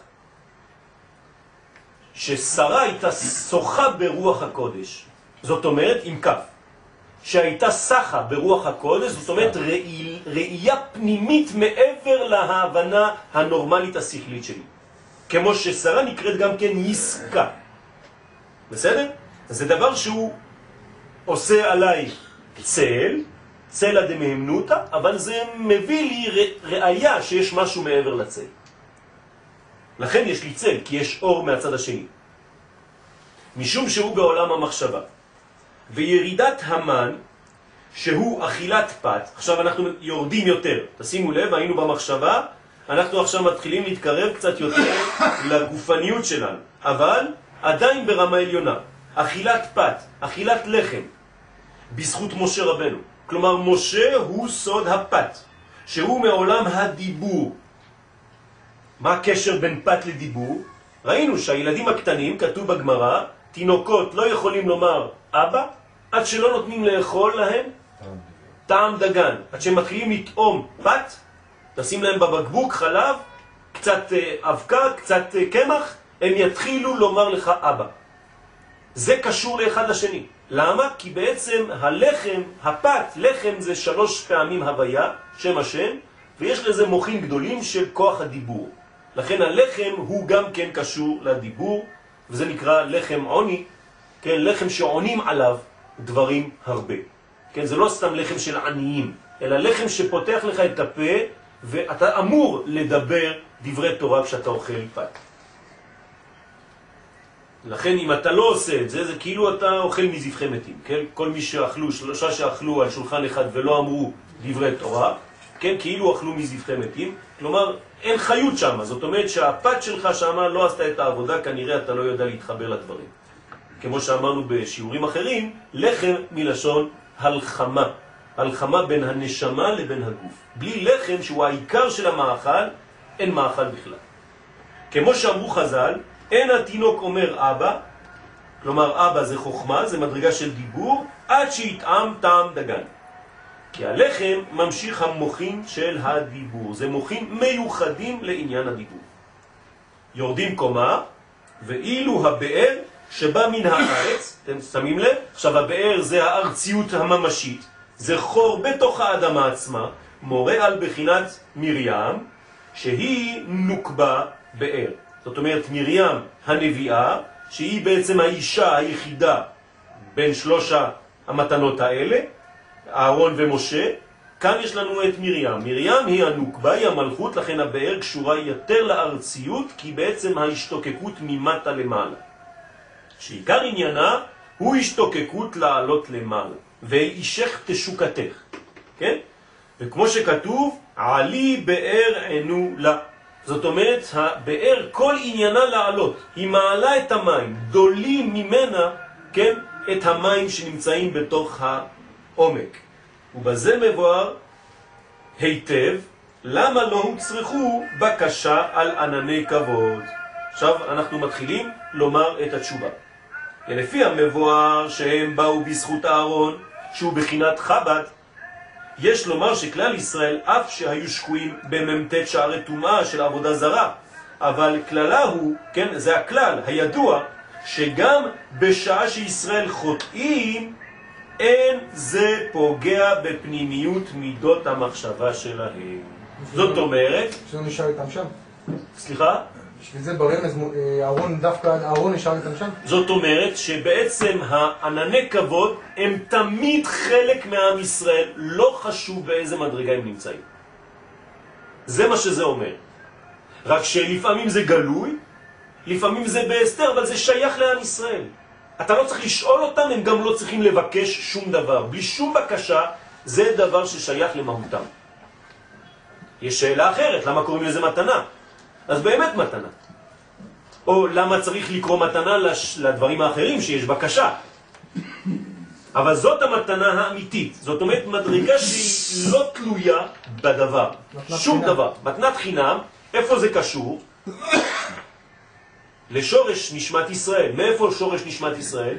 ששרה הייתה שוחה ברוח הקודש. זאת אומרת, עם כף. שהייתה סחה ברוח הקודש, זאת אומרת ראייה פנימית מעבר להבנה הנורמלית השכלית שלי. כמו ששרה נקראת גם כן יסקה. בסדר? זה דבר שהוא עושה עליי צל, צלע דמהמנותא, אבל זה מביא לי ראייה שיש משהו מעבר לצל. לכן יש לי צל, כי יש אור מהצד השני. משום שהוא בעולם המחשבה. וירידת המן, שהוא אכילת פת, עכשיו אנחנו יורדים יותר, תשימו לב, היינו במחשבה, אנחנו עכשיו מתחילים להתקרב קצת יותר לגופניות שלנו, אבל עדיין ברמה עליונה. אכילת פת, אכילת לחם, בזכות משה רבנו. כלומר, משה הוא סוד הפת, שהוא מעולם הדיבור. מה הקשר בין פת לדיבור? ראינו שהילדים הקטנים, כתוב בגמרא, תינוקות לא יכולים לומר אבא, עד שלא נותנים לאכול להם טעם דגן. עד שהם מתחילים לטעום פת, לשים להם בבקבוק חלב, קצת אה, אבקה, קצת אה, קמח, הם יתחילו לומר לך אבא. זה קשור לאחד לשני. למה? כי בעצם הלחם, הפת, לחם זה שלוש פעמים הוויה, שם השם, ויש לזה מוחים גדולים של כוח הדיבור. לכן הלחם הוא גם כן קשור לדיבור, וזה נקרא לחם עוני, כן, לחם שעונים עליו דברים הרבה. כן, זה לא סתם לחם של עניים, אלא לחם שפותח לך את הפה, ואתה אמור לדבר דברי תורה כשאתה אוכל פת. לכן אם אתה לא עושה את זה, זה כאילו אתה אוכל מזבחי מתים, כן? כל מי שאכלו, שלושה שאכלו על שולחן אחד ולא אמרו דברי תורה, כן? כאילו אכלו מזבחי מתים, כלומר אין חיות שם, זאת אומרת שהפת שלך שם לא עשתה את העבודה, כנראה אתה לא יודע להתחבר לדברים. כמו שאמרנו בשיעורים אחרים, לחם מלשון הלחמה, הלחמה בין הנשמה לבין הגוף. בלי לחם שהוא העיקר של המאכל, אין מאכל בכלל. כמו שאמרו חז"ל, אין התינוק אומר אבא, כלומר אבא זה חוכמה, זה מדרגה של דיבור, עד שיטעם טעם דגן. כי הלחם ממשיך המוחים של הדיבור, זה מוחים מיוחדים לעניין הדיבור. יורדים קומה, ואילו הבאר שבא מן הארץ, אתם שמים לב? עכשיו הבאר זה הארציות הממשית, זה חור בתוך האדמה עצמה, מורה על בחינת מרים, שהיא נוקבה באר. זאת אומרת מרים הנביאה, שהיא בעצם האישה היחידה בין שלושה המתנות האלה, אהרון ומשה, כאן יש לנו את מרים. מרים היא הנוקבה, היא המלכות, לכן הבאר קשורה יותר לארציות, כי בעצם ההשתוקקות ממטה למעלה. שעיקר עניינה הוא השתוקקות לעלות למעלה, ואישך תשוקתך, כן? וכמו שכתוב, עלי באר ענו לה. זאת אומרת, הבאר כל עניינה לעלות, היא מעלה את המים, דולים ממנה, כן, את המים שנמצאים בתוך העומק. ובזה מבואר היטב, למה לא הוצרכו בקשה על ענני כבוד. עכשיו אנחנו מתחילים לומר את התשובה. ולפי המבואר שהם באו בזכות הארון, שהוא בחינת חב"ד, יש לומר שכלל ישראל, אף שהיו שקועים במ"ט שערי טומאה של עבודה זרה, אבל כללה הוא, כן, זה הכלל הידוע, שגם בשעה שישראל חוטאים, אין זה פוגע בפנימיות מידות המחשבה שלהם. זאת אומרת, שזה נשאר איתם שם. סליחה? בשביל זה ברמז אה, אהרון, דווקא אהרון נשאר איתם שם. זאת אומרת שבעצם הענני כבוד הם תמיד חלק מעם ישראל, לא חשוב באיזה מדרגה הם נמצאים. זה מה שזה אומר. רק שלפעמים זה גלוי, לפעמים זה בהסתר, אבל זה שייך לעם ישראל. אתה לא צריך לשאול אותם, הם גם לא צריכים לבקש שום דבר. בלי שום בקשה, זה דבר ששייך למהותם. יש שאלה אחרת, למה קוראים לזה מתנה? אז באמת מתנה. או למה צריך לקרוא מתנה לש... לדברים האחרים שיש בקשה. אבל זאת המתנה האמיתית. זאת אומרת, מדרגה שהיא לא תלויה בדבר. שום חינם. דבר. מתנת חינם, איפה זה קשור? לשורש נשמת ישראל. מאיפה שורש נשמת ישראל?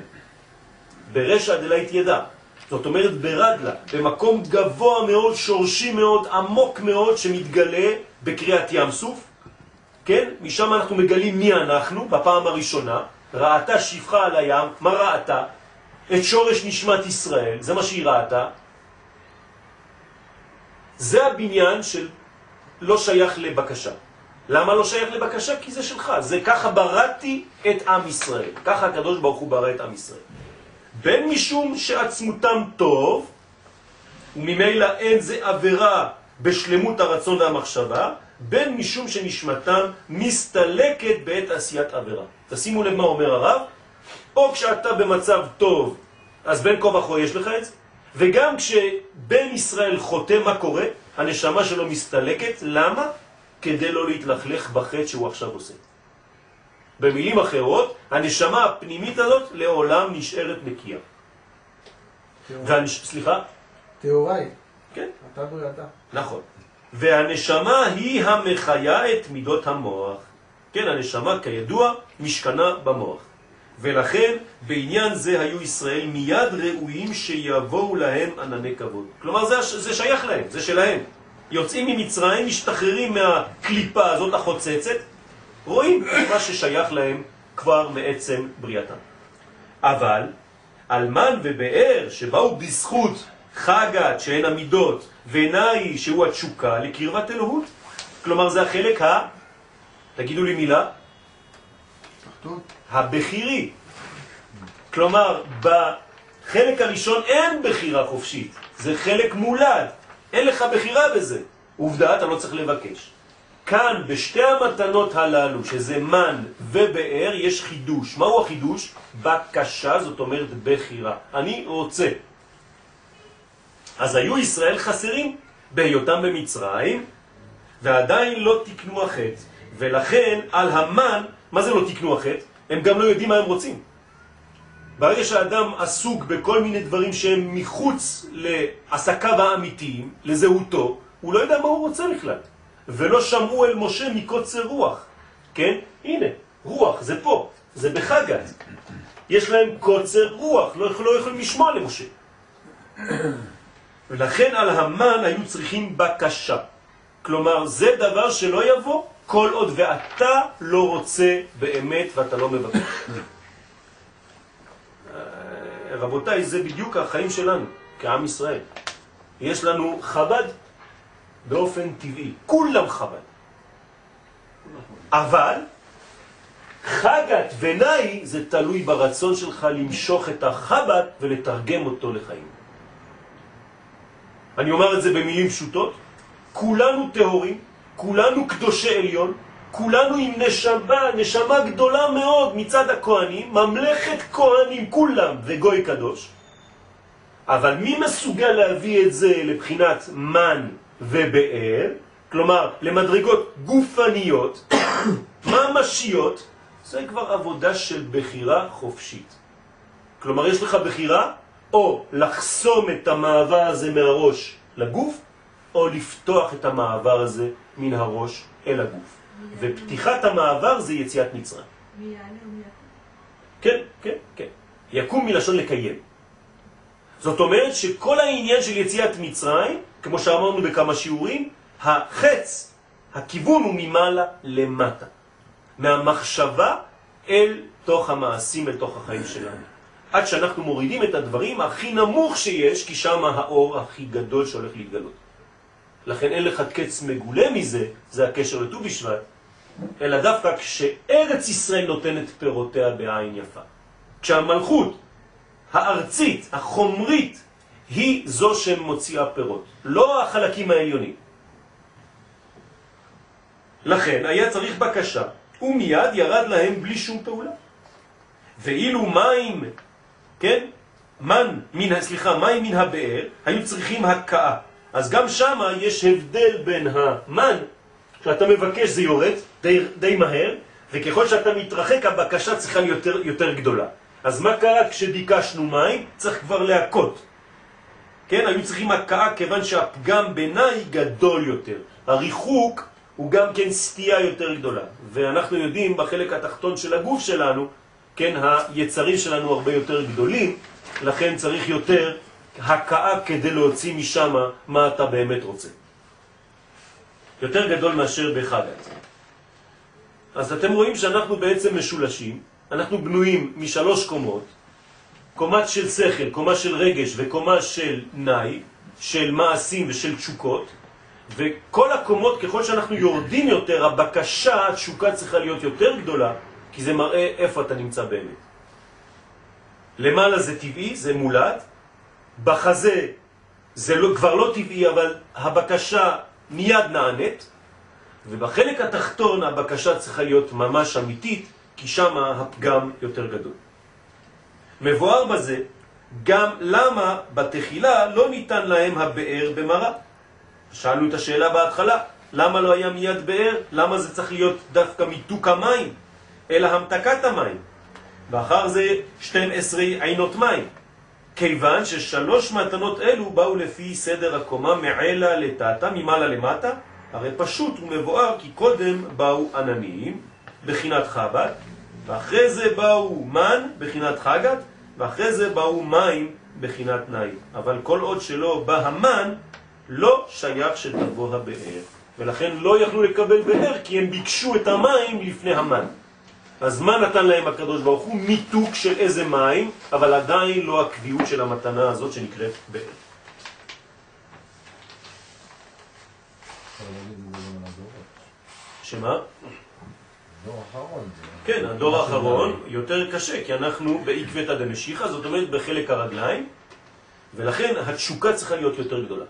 ברשע דלית ידע. זאת אומרת ברגלה, במקום גבוה מאוד, שורשי מאוד, עמוק מאוד, שמתגלה בקריאת ים סוף. כן? משם אנחנו מגלים מי אנחנו בפעם הראשונה. ראתה שפחה על הים, מה ראתה? את שורש נשמת ישראל, זה מה שהיא ראתה. זה הבניין של לא שייך לבקשה. למה לא שייך לבקשה? כי זה שלך. זה ככה בראתי את עם ישראל. ככה הקדוש ברוך הוא ברא את עם ישראל. בין משום שעצמותם טוב, וממילא אין זה עבירה בשלמות הרצון והמחשבה, בין משום שנשמתם מסתלקת בעת עשיית עבירה. תשימו לב מה אומר הרב, או כשאתה במצב טוב, אז בין כה וכה יש לך את זה, וגם כשבן ישראל חוטא, מה קורה? הנשמה שלו מסתלקת, למה? כדי לא להתלכלך בחטא שהוא עכשיו עושה. במילים אחרות, הנשמה הפנימית הזאת לעולם נשארת נקייה. והנש... סליחה? טהוראי, כן, אתה בריאתה. נכון. והנשמה היא המחיה את מידות המוח. כן, הנשמה כידוע משכנה במוח. ולכן בעניין זה היו ישראל מיד ראויים שיבואו להם ענני כבוד. כלומר זה, זה שייך להם, זה שלהם. יוצאים ממצרים, משתחררים מהקליפה הזאת החוצצת, רואים מה ששייך להם כבר מעצם בריאתם. אבל אלמן ובאר שבאו בזכות חגת שהן המידות ונאי שהוא התשוקה לקרבת אלוהות. כלומר זה החלק ה... תגידו לי מילה. הבכירי. כלומר, בחלק הראשון אין בחירה חופשית, זה חלק מולד, אין לך בחירה בזה. עובדה, אתה לא צריך לבקש. כאן, בשתי המתנות הללו, שזה מן ובאר, יש חידוש. מהו החידוש? בקשה, זאת אומרת בחירה. אני רוצה. אז היו ישראל חסרים בהיותם במצרים, ועדיין לא תקנו החטא. ולכן על המן, מה זה לא תקנו החטא? הם גם לא יודעים מה הם רוצים. ברגע שהאדם עסוק בכל מיני דברים שהם מחוץ לעסקיו האמיתיים, לזהותו, הוא לא יודע מה הוא רוצה בכלל. ולא שמעו אל משה מקוצר רוח. כן? הנה, רוח, זה פה, זה בחגת. יש להם קוצר רוח, לא, לא יכולים לשמוע למשה. ולכן על המן היו צריכים בקשה. כלומר, זה דבר שלא יבוא כל עוד ואתה לא רוצה באמת ואתה לא מבקש. אה, רבותיי, זה בדיוק החיים שלנו, כעם ישראל. יש לנו חב"ד באופן טבעי, כולם חב"ד. אבל חגת ונאי זה תלוי ברצון שלך למשוך את החב"ד ולתרגם אותו לחיים. אני אומר את זה במילים פשוטות, כולנו טהורים, כולנו קדושי עליון, כולנו עם נשמה, נשמה גדולה מאוד מצד הכהנים, ממלכת כהנים כולם וגוי קדוש. אבל מי מסוגל להביא את זה לבחינת מן ובאר, כלומר למדרגות גופניות, ממשיות, זה כבר עבודה של בחירה חופשית. כלומר יש לך בחירה או לחסום את המעבר הזה מהראש לגוף, או לפתוח את המעבר הזה מן הראש אל הגוף. ופתיחת המעבר זה יציאת מצרים. כן, כן, כן. יקום מלשון לקיים. זאת אומרת שכל העניין של יציאת מצרים כמו שאמרנו בכמה שיעורים, החץ, הכיוון הוא ממעלה למטה. מהמחשבה אל תוך המעשים, אל תוך החיים שלנו. עד שאנחנו מורידים את הדברים הכי נמוך שיש, כי שם האור הכי גדול שהולך להתגלות. לכן אין לך קץ מגולה מזה, זה הקשר לט"ו בשבט, אלא דווקא כשארץ ישראל נותנת פירותיה בעין יפה. כשהמלכות הארצית, החומרית, היא זו שמוציאה פירות, לא החלקים העליונים. לכן היה צריך בקשה, ומיד ירד להם בלי שום פעולה. ואילו מים, כן, מן, מן, סליחה, מים מן הבאר, היו צריכים הקאה. אז גם שם יש הבדל בין המן, שאתה מבקש זה יורד די, די מהר, וככל שאתה מתרחק הבקשה צריכה להיות יותר, יותר גדולה. אז מה קרה כשביקשנו מים? צריך כבר להכות. כן, היו צריכים הקאה כיוון שהפגם ביניי גדול יותר. הריחוק הוא גם כן סטייה יותר גדולה. ואנחנו יודעים בחלק התחתון של הגוף שלנו, כן, היצרים שלנו הרבה יותר גדולים, לכן צריך יותר הקאה כדי להוציא משם מה אתה באמת רוצה. יותר גדול מאשר בחגת. אז אתם רואים שאנחנו בעצם משולשים, אנחנו בנויים משלוש קומות, קומה של שכל, קומה של רגש וקומה של נאי, של מעשים ושל תשוקות, וכל הקומות, ככל שאנחנו יורדים יותר, הבקשה, התשוקה צריכה להיות יותר גדולה, כי זה מראה איפה אתה נמצא באמת. למעלה זה טבעי, זה מולד, בחזה זה לא, כבר לא טבעי, אבל הבקשה מיד נענית, ובחלק התחתון הבקשה צריכה להיות ממש אמיתית, כי שם הפגם יותר גדול. מבואר בזה גם למה בתחילה לא ניתן להם הבאר במראה. שאלנו את השאלה בהתחלה, למה לא היה מיד באר? למה זה צריך להיות דווקא מיתוק המים, אלא המתקת המים? ואחר זה 12 עינות מים. כיוון ששלוש מתנות אלו באו לפי סדר הקומה מעלה לטאטה, ממעלה למטה, הרי פשוט ומבואר כי קודם באו ענניים, בחינת חב"ד, ואחרי זה באו מן, בחינת חגת, ואחרי זה באו מים, בחינת נאי. אבל כל עוד שלא בא המן, לא שייך שתבוא הבאר. ולכן לא יכלו לקבל באר כי הם ביקשו את המים לפני המן. אז מה נתן להם הקדוש ברוך הוא? מיתוק של איזה מים, אבל עדיין לא הקביעות של המתנה הזאת שנקראת באר. שמה? אחרון. כן, הדור האחרון יותר קשה, כי אנחנו בעקבתא דמשיחא, זאת אומרת בחלק הרגליים, ולכן התשוקה צריכה להיות יותר גדולה.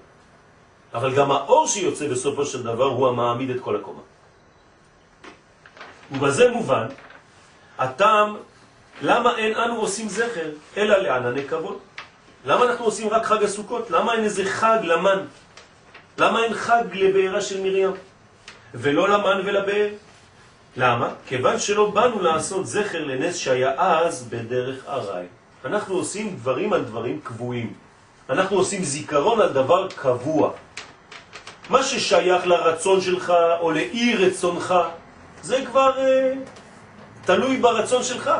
אבל גם האור שיוצא בסופו של דבר הוא המעמיד את כל הקומה. ובזה מובן הטעם למה אין אנו עושים זכר אלא לענני כבוד. למה אנחנו עושים רק חג הסוכות? למה אין איזה חג למן? למה אין חג לבעירה של מרים? ולא למן ולבאר? למה? כיוון שלא באנו לעשות זכר לנס שהיה אז בדרך ארעי. אנחנו עושים דברים על דברים קבועים. אנחנו עושים זיכרון על דבר קבוע. מה ששייך לרצון שלך או לאי רצונך, זה כבר אה, תלוי ברצון שלך.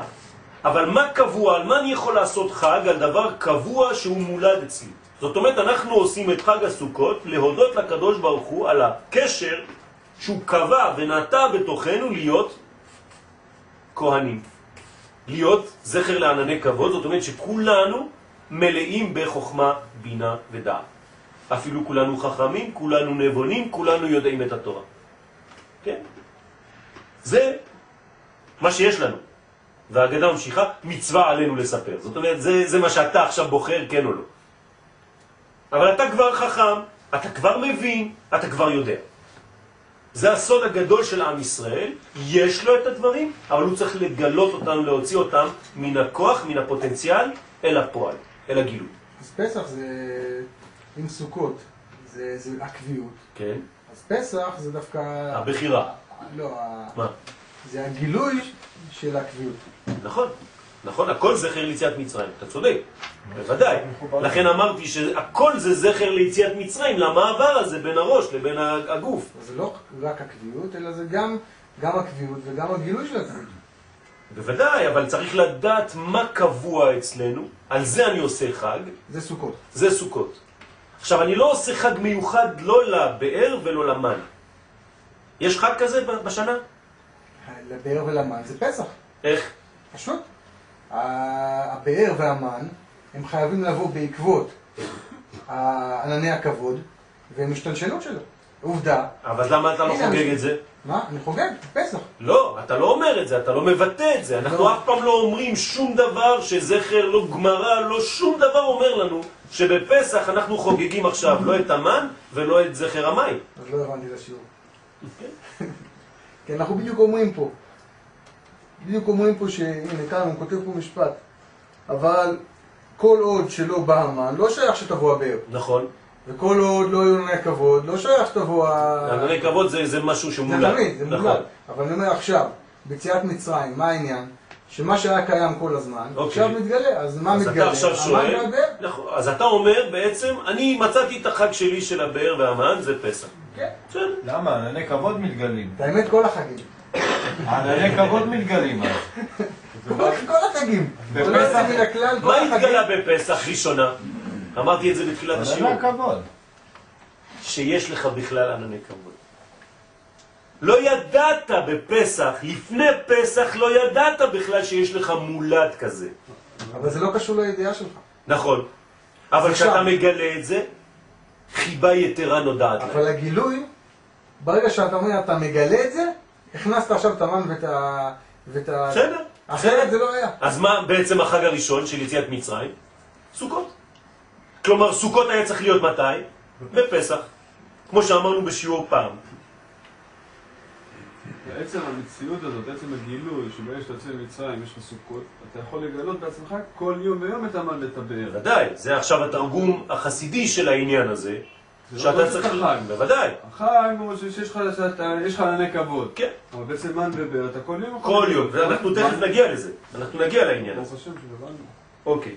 אבל מה קבוע, על מה אני יכול לעשות חג? על דבר קבוע שהוא מולד אצלי. זאת אומרת, אנחנו עושים את חג הסוכות להודות לקדוש ברוך הוא על הקשר שהוא קבע ונטע בתוכנו להיות כהנים. להיות זכר לענני כבוד, זאת אומרת שכולנו מלאים בחוכמה, בינה ודעת. אפילו כולנו חכמים, כולנו נבונים, כולנו יודעים את התורה. כן? זה מה שיש לנו. והאגדה ממשיכה, מצווה עלינו לספר. זאת אומרת, זה, זה מה שאתה עכשיו בוחר, כן או לא. אבל אתה כבר חכם, אתה כבר מבין, אתה כבר יודע. זה הסוד הגדול של עם ישראל, יש לו את הדברים, אבל הוא צריך לגלות אותם, להוציא אותם מן הכוח, מן הפוטנציאל, אל הפועל, אל הגילוי. אז פסח זה עם סוכות, זה, זה הקביעות. כן? אז פסח זה דווקא... הבחירה. לא, מה? זה הגילוי של הקביעות. נכון, נכון, הכל זכר ליציאת מצרים, אתה צודק, בוודאי. לכן אמרתי שהכל זה זכר ליציאת מצרים, למעבר הזה בין הראש לבין הגוף. זה לא רק הקביעות, אלא זה גם, גם הקביעות וגם הגילוי של הקביעות. בוודאי, אבל צריך לדעת מה קבוע אצלנו, על זה אני עושה חג, זה סוכות. זה סוכות. עכשיו, אני לא עושה חג מיוחד לא לבאר ולא למן. יש חג כזה בשנה? לבאר ולמן זה פסח, איך? פשוט. הבאר והמן, הם חייבים לבוא בעקבות ענני הכבוד ומשתלשלות שלו. עובדה, אבל למה אתה לא חוגג את זה? מה? אני חוגג, פסח. לא, אתה לא אומר את זה, אתה לא מבטא את זה. אנחנו לא. אף פעם לא אומרים שום דבר שזכר, לא גמרא, לא שום דבר אומר לנו שבפסח אנחנו חוגגים עכשיו לא את המן ולא את זכר המים. אז לא הבנתי את השיעור. כי אנחנו בדיוק אומרים פה, בדיוק אומרים פה שהנה כאן הוא כותב פה משפט, אבל כל עוד שלא בא המן, לא שייך שתבוא הבאר. נכון. וכל עוד לא יהיו ענני כבוד, לא שייך שתבוא ה... ענני כבוד זה, זה משהו זה שמולד. תמיד, זה נכון. מולד. אבל אני אומר עכשיו, ביציאת מצרים, מה העניין? שמה שהיה קיים כל הזמן, אוקיי. עכשיו מתגלה, אז מה אז מתגלה? אתה עכשיו שואל. נכון, אז אתה אומר בעצם, אני מצאתי את החג שלי של הבאר והמן, זה פסח. כן. למה? ענני כבוד מתגלים. האמת כל החגים. ענני כבוד מתגלים אז. כל החגים. מה. התגלה בפסח ראשונה? אמרתי את זה בתחילת השיעור. ענני הכבוד. שיש לך בכלל ענני כבוד. לא ידעת בפסח, לפני פסח לא ידעת בכלל שיש לך מולד כזה. אבל זה לא קשור לידיעה שלך. נכון. אבל כשאתה. מגלה את זה, חיבה יתרה נודעת אבל להם. הגילוי, ברגע שאתה אומר, אתה מגלה את זה, הכנסת עכשיו את המן ואת ה... ואת ה... בסדר. אחרת זה לא היה. אז מה בעצם החג הראשון של יציאת מצרים? סוכות. כלומר, סוכות היה צריך להיות מתי? בפסח. כמו שאמרנו בשיעור פעם. בעצם המציאות הזאת, עצם הגילוי, שברגע שאתה יוצא ממצרים, יש לך סוכות, אתה יכול לגלות בעצמך כל יום ויום את המן ואת הבאר. בוודאי, זה עכשיו התרגום החסידי של העניין הזה, זה לא שאתה צריך... החג. בוודאי, החג הוא שיש לך, ענני כבוד. כן. אבל בעצם מן ובאר, אתה כל יום כל יום, ואנחנו תכף נגיע לזה, אנחנו נגיע לעניין הזה. ברוך השם שהבנו. אוקיי.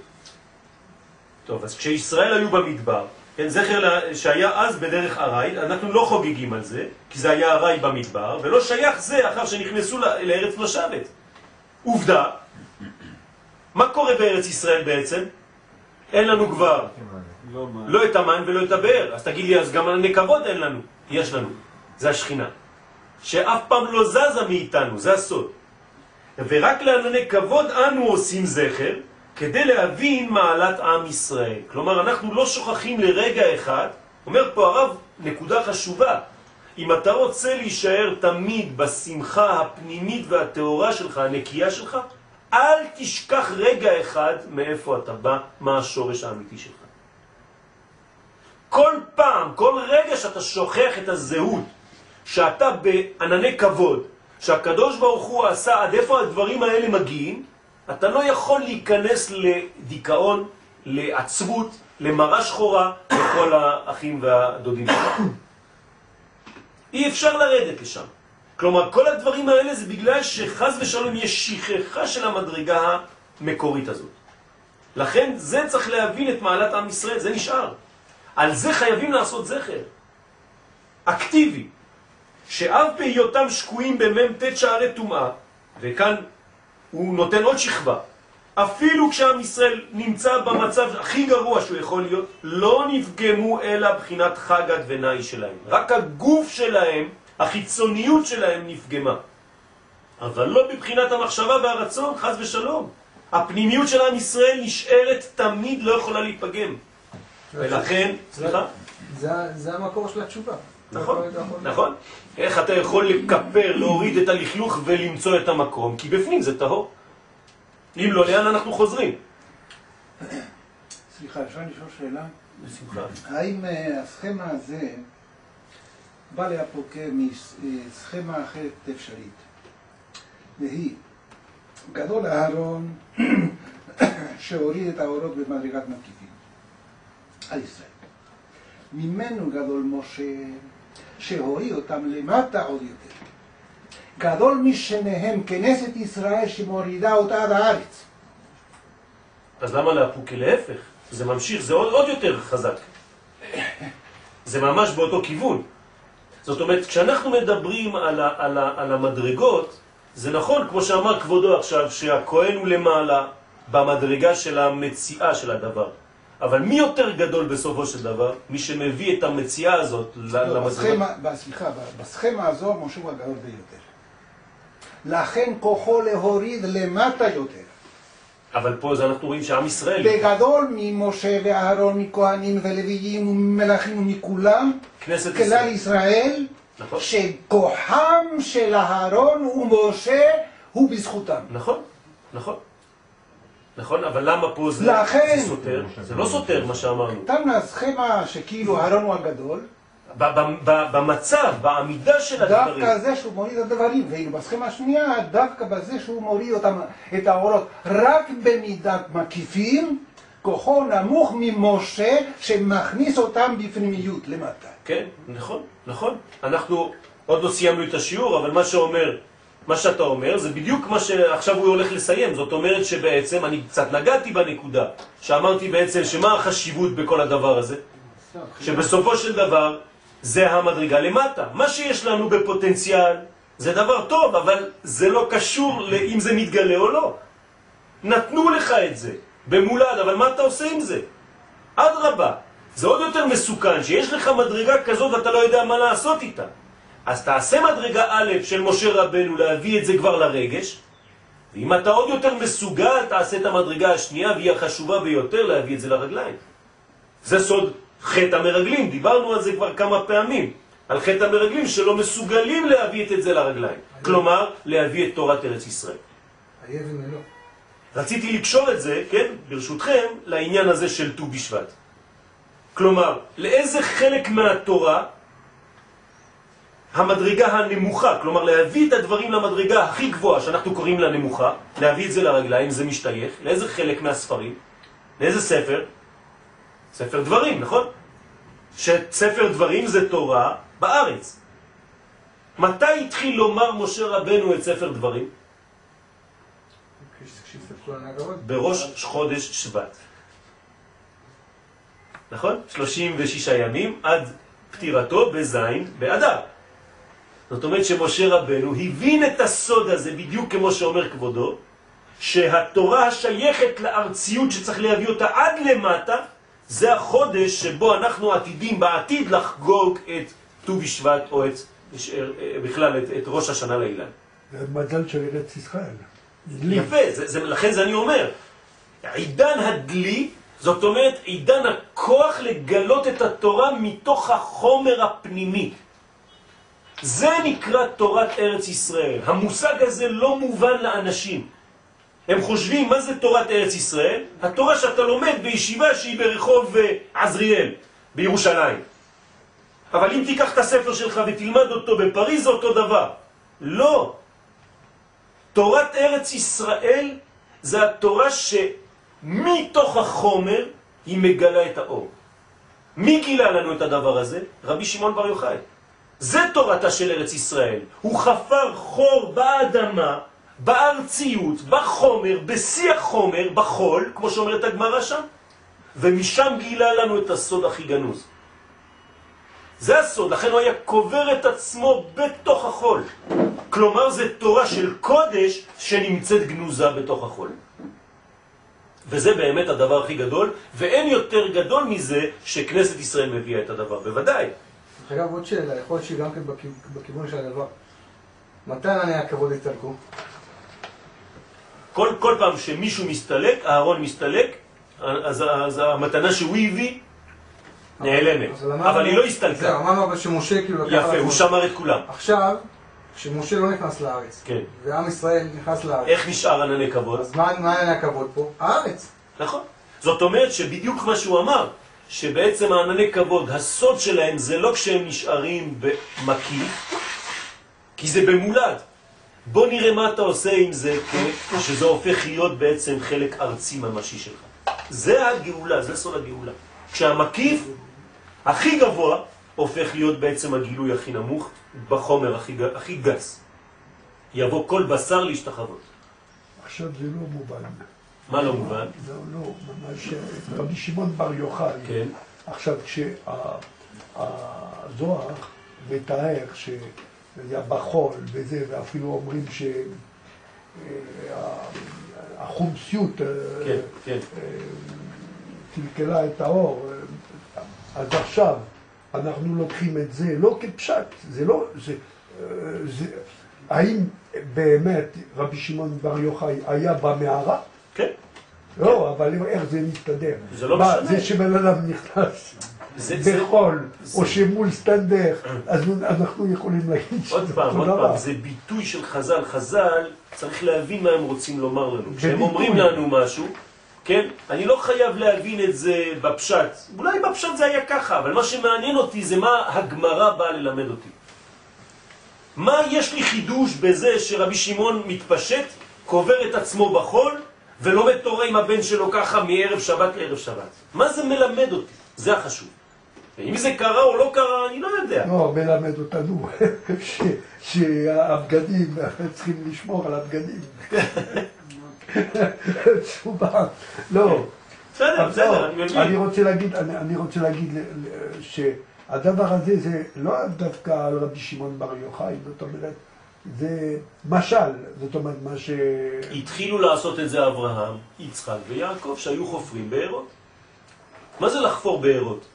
טוב, אז כשישראל היו במדבר, כן, זכר שהיה אז בדרך ארעי, אנחנו לא חוגגים על זה, כי זה היה ארעי במדבר, ולא שייך זה אחר שנכנסו לארץ לשבת. עובדה, מה קורה בארץ ישראל בעצם? אין לנו כבר לא. לא את המן ולא את הבאר. אז תגיד לי, אז גם כבוד אין לנו. יש לנו. זה השכינה. שאף פעם לא זזה מאיתנו, זה הסוד. ורק לענני כבוד אנו עושים זכר, כדי להבין מעלת עם ישראל. כלומר, אנחנו לא שוכחים לרגע אחד, אומר פה הרב נקודה חשובה, אם אתה רוצה להישאר תמיד בשמחה הפנימית והטהורה שלך, הנקייה שלך, אל תשכח רגע אחד מאיפה אתה בא, מה השורש האמיתי שלך. כל פעם, כל רגע שאתה שוכח את הזהות, שאתה בענני כבוד, שהקדוש ברוך הוא עשה עד איפה הדברים האלה מגיעים, אתה לא יכול להיכנס לדיכאון, לעצבות, למראה שחורה לכל האחים והדודים שלך. אי אפשר לרדת לשם. כלומר, כל הדברים האלה זה בגלל שחז ושלום יש שכחה של המדרגה המקורית הזאת. לכן זה צריך להבין את מעלת עם ישראל, זה נשאר. על זה חייבים לעשות זכר. אקטיבי. שאף בהיותם שקועים במ"ט שערי טומאה, וכאן הוא נותן עוד שכבה, אפילו כשעם ישראל נמצא במצב הכי גרוע שהוא יכול להיות, לא נפגמו אלא בחינת חגת ונאי שלהם. רק הגוף שלהם, החיצוניות שלהם נפגמה. אבל לא בבחינת המחשבה והרצון, חז ושלום. הפנימיות של עם ישראל נשארת תמיד, לא יכולה להיפגם. ולכן, סליחה? זה, זה המקור של התשובה. נכון, נכון. איך אתה יכול לקפר, להוריד את הלכלוך ולמצוא את המקום? כי בפנים זה טהור. אם לא, לאן אנחנו חוזרים? סליחה, אפשר לשאול שאלה? בשמחה. האם אה, הסכמה הזה בא להפוקה מסכמה אחרת אפשרית? והיא, גדול אהרון שהוריד את האורות במדרגת מקיפים על ישראל. ממנו גדול משה שהוריד אותם למטה עוד יותר. גדול משניהם כנסת ישראל שמורידה אותה עד הארץ. אז למה להפוק? להפך. זה ממשיך, זה עוד, עוד יותר חזק. זה ממש באותו כיוון. זאת אומרת, כשאנחנו מדברים על, ה, על, ה, על המדרגות, זה נכון, כמו שאמר כבודו עכשיו, שהכהן הוא למעלה במדרגה של המציאה של הדבר. אבל מי יותר גדול בסופו של דבר? מי שמביא את המציאה הזאת לא, ב- סליחה, בסכמה הזו משה הוא הגדול ביותר. לכן כוחו להוריד למטה יותר. אבל פה זה אנחנו רואים שעם ישראל, בגדול ממשה ואהרון, מכהנים ולוויים וממלכים ומכולם, כנסת כלל ישראל, ישראל, נכון, שכוחם של אהרון ומשה הוא בזכותם. נכון, נכון, נכון, אבל למה פה זה לכן- זה סותר? זה לא סותר מה שאמרנו. תמנה סכמה שכאילו אהרון הוא הגדול, במצב, בעמידה של הדברים, דווקא זה שהוא מוריד את הדברים, ואילו בסכמה השנייה, דווקא בזה שהוא מוריד אותם, את האורות רק במידת מקיפים, כוחו נמוך ממשה שמכניס אותם בפנימיות למטה. כן, נכון, נכון. אנחנו עוד לא סיימנו את השיעור, אבל מה שאומר, מה שאתה אומר, זה בדיוק מה שעכשיו הוא הולך לסיים. זאת אומרת שבעצם, אני קצת נגעתי בנקודה, שאמרתי בעצם שמה החשיבות בכל הדבר הזה? שבסופו של דבר זה המדרגה למטה. מה שיש לנו בפוטנציאל זה דבר טוב, אבל זה לא קשור לאם זה מתגלה או לא. נתנו לך את זה במולד, אבל מה אתה עושה עם זה? אדרבה, זה עוד יותר מסוכן, שיש לך מדרגה כזאת ואתה לא יודע מה לעשות איתה. אז תעשה מדרגה א' של משה רבנו להביא את זה כבר לרגש, ואם אתה עוד יותר מסוגל, תעשה את המדרגה השנייה, והיא החשובה ביותר להביא את זה לרגליים. זה סוד חטא המרגלים, דיברנו על זה כבר כמה פעמים, על חטא המרגלים שלא מסוגלים להביא את זה לרגליים. כלומר, להביא את תורת ארץ ישראל. ומלוא. רציתי לקשור את זה, כן, ברשותכם, לעניין הזה של ט"ו בשבט. כלומר, לאיזה חלק מהתורה המדרגה הנמוכה, כלומר להביא את הדברים למדרגה הכי גבוהה שאנחנו קוראים לה נמוכה, להביא את זה לרגליים, זה משתייך, לאיזה חלק מהספרים, לאיזה ספר? ספר דברים, נכון? שספר דברים זה תורה בארץ. מתי התחיל לומר משה רבנו את ספר דברים? בראש חודש שבט. נכון? 36 ימים עד פטירתו בזין באדר. זאת אומרת שמשה רבנו הבין את הסוד הזה בדיוק כמו שאומר כבודו, שהתורה השייכת לארציות שצריך להביא אותה עד למטה, זה החודש שבו אנחנו עתידים בעתיד לחגוג את ט"ו בשבט או את, בכלל את, את ראש השנה לאילן. זה מזל של ארץ ישראל. יפה, זה, זה, לכן זה אני אומר. עידן הדלי, זאת אומרת עידן הכוח לגלות את התורה מתוך החומר הפנימי. זה נקרא תורת ארץ ישראל. המושג הזה לא מובן לאנשים. הם חושבים מה זה תורת ארץ ישראל? התורה שאתה לומד בישיבה שהיא ברחוב אה, עזריאל, בירושלים. אבל אם תיקח את הספר שלך ותלמד אותו בפריז זה אותו דבר. לא. תורת ארץ ישראל זה התורה שמתוך החומר היא מגלה את האור. מי גילה לנו את הדבר הזה? רבי שמעון בר יוחאי. זה תורתה של ארץ ישראל. הוא חפר חור באדמה, בארציות, בחומר, בשיא החומר, בחול, כמו שאומרת הגמרא שם, ומשם גילה לנו את הסוד הכי גנוז. זה הסוד, לכן הוא היה קובר את עצמו בתוך החול. כלומר, זה תורה של קודש שנמצאת גנוזה בתוך החול. וזה באמת הדבר הכי גדול, ואין יותר גדול מזה שכנסת ישראל מביאה את הדבר, בוודאי. דרך אגב, עוד שאלה, יכול להיות שהיא גם כן בכיו- בכיוון של הדבר. מתי ענני הכבוד יסתלקו? כל, כל פעם שמישהו מסתלק, אהרון מסתלק, אז, אז המתנה שהוא הביא נעלמת. אבל היא לא זהו, הסתלקה. אמרנו אבל שמשה כאילו לקח... יפה, הוא. שמר את כולם. עכשיו, כשמשה לא נכנס לארץ, כן. ועם ישראל נכנס לארץ, איך נשאר ענני כבוד? אז מה מה ענני הכבוד פה? הארץ. נכון. זאת אומרת שבדיוק מה שהוא אמר, שבעצם הענני כבוד, הסוד שלהם זה לא כשהם נשארים במקיף, כי זה במולד. בוא נראה מה אתה עושה עם זה, כ- שזה הופך להיות בעצם חלק ארצי ממשי שלך. זה הגאולה, זה סוד הגאולה. כשהמקיף הכי גבוה הופך להיות בעצם הגילוי הכי נמוך בחומר הכי, הכי גס. יבוא כל בשר להשתחוות. עכשיו זה לא מובן. מה לא מובן? לא, לא, ממש, רבי שמעון בר יוחאי, כן. עכשיו כשהזוהר מתאר שזה היה בחול וזה, ואפילו אומרים שהחומסיות, כן, כן. קלקלה את האור. אז עכשיו אנחנו לוקחים את זה לא כפשט, זה לא, זה, אה, זה, האם באמת רבי שמעון בר יוחאי היה במערה? כן. לא, אבל איך זה מסתדר? זה לא משנה. זה שבן אדם נכנס בחול, או שמול סטנדר, אז אנחנו יכולים להגיד עוד פעם, עוד. פעם, זה ביטוי של חז"ל. חז"ל, צריך להבין מה הם רוצים לומר לנו. כשהם. אומרים לנו משהו, כן? אני לא חייב להבין את זה בפשט. אולי בפשט זה היה ככה, אבל מה שמעניין אותי זה מה הגמרא באה ללמד אותי. מה יש לי חידוש בזה שרבי שמעון מתפשט, קובר את עצמו בחול, ולומד תורה עם הבן שלו ככה מערב שבת לערב שבת? מה זה מלמד אותי? זה החשוב. ואם זה קרה או לא קרה, אני לא יודע. לא, מלמד אותנו שהבגדים, צריכים לשמור על הבגדים. תשובה, לא. בסדר, בסדר, לא, אני מבין. אני רוצה להגיד, אני, רוצה להגיד שהדבר הזה זה לא דווקא על רבי שמעון בר יוחאי, זאת אומרת, זה משל, זאת אומרת, מה ש... התחילו לעשות את זה אברהם, יצחק ויעקב שהיו חופרים בארות. מה זה לחפור בארות?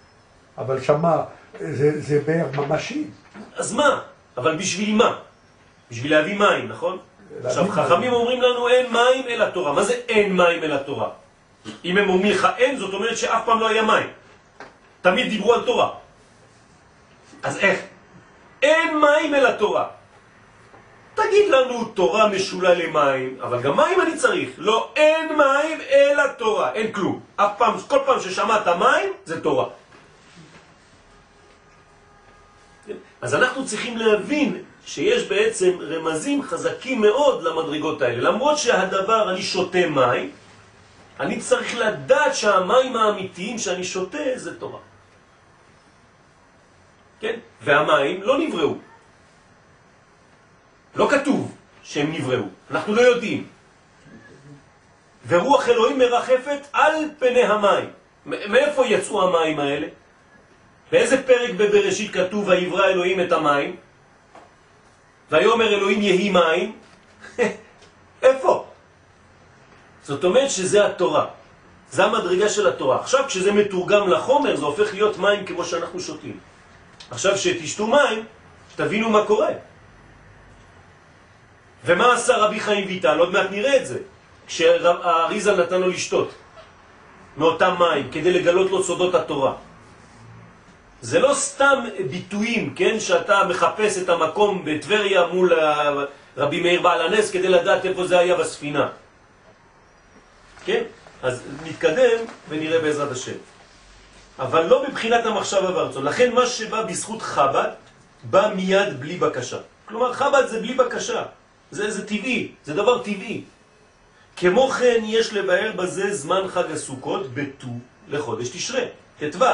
אבל שמה, זה, זה באר ממשי. אז מה? אבל בשביל מה? בשביל להביא מים, נכון? עכשיו, מים. חכמים אומרים לנו אין מים אלא תורה. מה זה אין מים אלא תורה? אם הם אומרים לך אין, זאת אומרת שאף פעם לא היה מים. תמיד דיברו על תורה. אז איך? אין מים אלא תורה. תגיד לנו תורה משולה למים, אבל גם מים אני צריך. לא, אין מים אלא תורה, אין כלום. אף פעם, כל פעם ששמעת מים, זה תורה. אז אנחנו צריכים להבין שיש בעצם רמזים חזקים מאוד למדרגות האלה. למרות שהדבר, אני שותה מים, אני צריך לדעת שהמים האמיתיים שאני שותה זה תורה. כן? והמים לא נבראו. לא כתוב שהם נבראו, אנחנו לא יודעים. ורוח אלוהים מרחפת על פני המים. מאיפה יצאו המים האלה? באיזה פרק בבראשית כתוב ויברא אלוהים את המים? ויאמר אלוהים יהי מים? איפה? זאת אומרת שזה התורה. זה המדרגה של התורה. עכשיו כשזה מתורגם לחומר זה הופך להיות מים כמו שאנחנו שותים. עכשיו שתשתו מים, תבינו מה קורה. ומה עשה רבי חיים ויטל? עוד מעט נראה את זה. כשהאריזה נתן לו לשתות מאותם מים כדי לגלות לו סודות התורה. זה לא סתם ביטויים, כן, שאתה מחפש את המקום בטבריה מול רבי מאיר בעל הנס כדי לדעת איפה זה היה בספינה. כן? אז נתקדם ונראה בעזרת השם. אבל לא מבחינת המחשב והרצון. לכן מה שבא בזכות חב"ד, בא מיד בלי בקשה. כלומר, חב"ד זה בלי בקשה. זה, זה טבעי, זה דבר טבעי. כמו כן יש לבאר בזה זמן חג הסוכות בט"ו לחודש תשרה, ט"ו,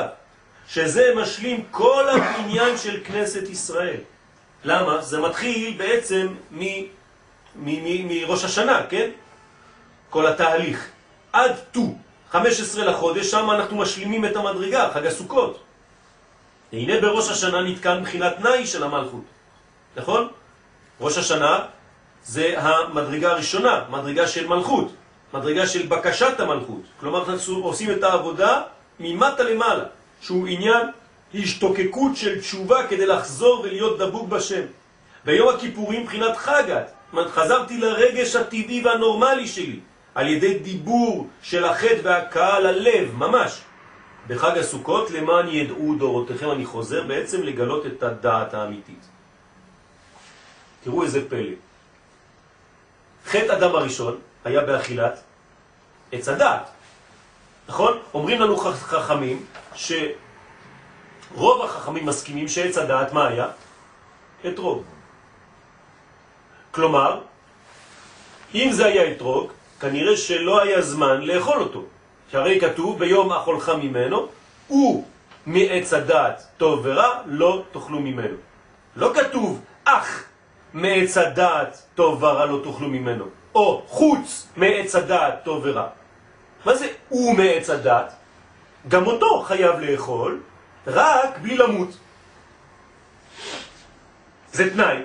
שזה משלים כל העניין של כנסת ישראל. למה? זה מתחיל בעצם מראש השנה, כן? כל התהליך. עד ט"ו, 15 לחודש, שם אנחנו משלימים את המדרגה, חג הסוכות. והנה בראש השנה נתקן בחינת תנאי של המלכות, נכון? ראש השנה זה המדרגה הראשונה, מדרגה של מלכות, מדרגה של בקשת המלכות. כלומר, אנחנו עושים את העבודה ממטה למעלה, שהוא עניין השתוקקות של תשובה כדי לחזור ולהיות דבוק בשם. ביום הכיפורים מבחינת חגת, חזרתי לרגש הטבעי והנורמלי שלי, על ידי דיבור של החטא והקהל הלב, ממש. בחג הסוכות, למען ידעו דורותיכם, אני חוזר בעצם לגלות את הדעת האמיתית. תראו איזה פלא. חטא אדם הראשון היה באכילת עץ הדעת. נכון? אומרים לנו חכ- חכמים שרוב החכמים מסכימים שעץ הדעת מה היה? אתרוג. כלומר, אם זה היה אתרוג, כנראה שלא היה זמן לאכול אותו. שהרי כתוב ביום אכולך ממנו, הוא מעץ הדעת טוב ורע, לא תאכלו ממנו. לא כתוב אך מעץ הדעת טוב ורע לא תאכלו ממנו, או חוץ מעץ הדעת טוב ורע. מה זה הוא מעץ הדעת? גם אותו חייב לאכול, רק בלי למות. זה תנאי.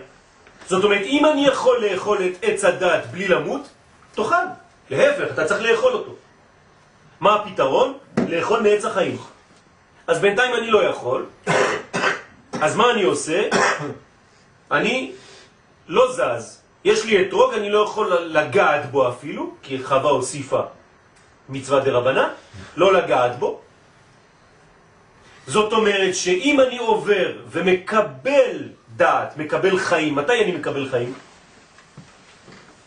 זאת אומרת, אם אני יכול לאכול את עץ הדעת בלי למות, תאכל. להפך, אתה צריך לאכול אותו. מה הפתרון? לאכול מעץ החיים. אז בינתיים אני לא יכול, אז מה אני עושה? אני לא זז. יש לי אתרוג, אני לא יכול לגעת בו אפילו, כי חווה הוסיפה מצווה דרבנה, לא לגעת בו. זאת אומרת שאם אני עובר ומקבל דעת, מקבל חיים, מתי אני מקבל חיים?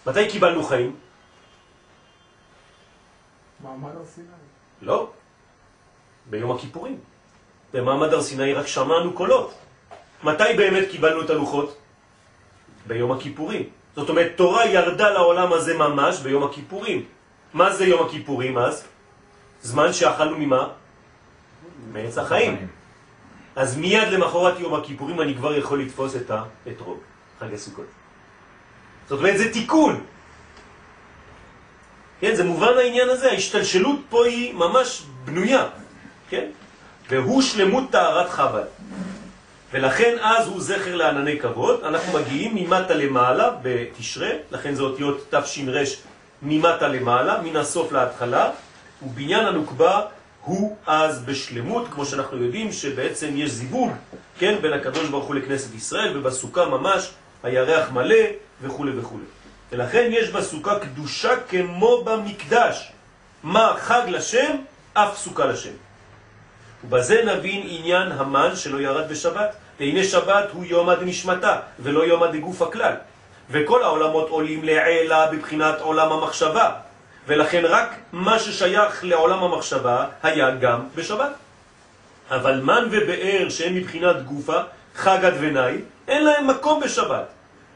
מתי קיבלנו חיים? מעמד הר סיני. לא, ביום הכיפורים. במעמד הר סיני רק שמענו קולות. מתי באמת קיבלנו את הלוחות? ביום הכיפורים. זאת אומרת, תורה ירדה לעולם הזה ממש ביום הכיפורים. מה זה יום הכיפורים אז? זמן שאכלנו ממה? מעץ החיים. אז מיד למחרת יום הכיפורים אני כבר יכול לתפוס את האתרוג, חג הסוכות. זאת אומרת, זה תיקון. כן, זה מובן העניין הזה, ההשתלשלות פה היא ממש בנויה, כן? והוא שלמות טהרת חב"ד. ולכן אז הוא זכר לענני כבוד, אנחנו מגיעים ממטה למעלה בתשרה, לכן זה אותיות תש"ר ממטה למעלה, מן הסוף להתחלה, ובניין הנוקבה הוא אז בשלמות, כמו שאנחנו יודעים שבעצם יש זיווג, כן, בין הקדוש ברוך הוא לכנסת ישראל, ובסוכה ממש הירח מלא וכו' וכו'. ולכן יש בסוכה קדושה כמו במקדש. מה חג לשם? אף סוכה לשם. ובזה נבין עניין המן שלא ירד בשבת. והנה שבת הוא יומא דנשמתה, ולא יומא דגוף הכלל. וכל העולמות עולים לעילה בבחינת עולם המחשבה, ולכן רק מה ששייך לעולם המחשבה היה גם בשבת. אבל מן ובאר שהם מבחינת גופה, חגת ונאי, אין להם מקום בשבת.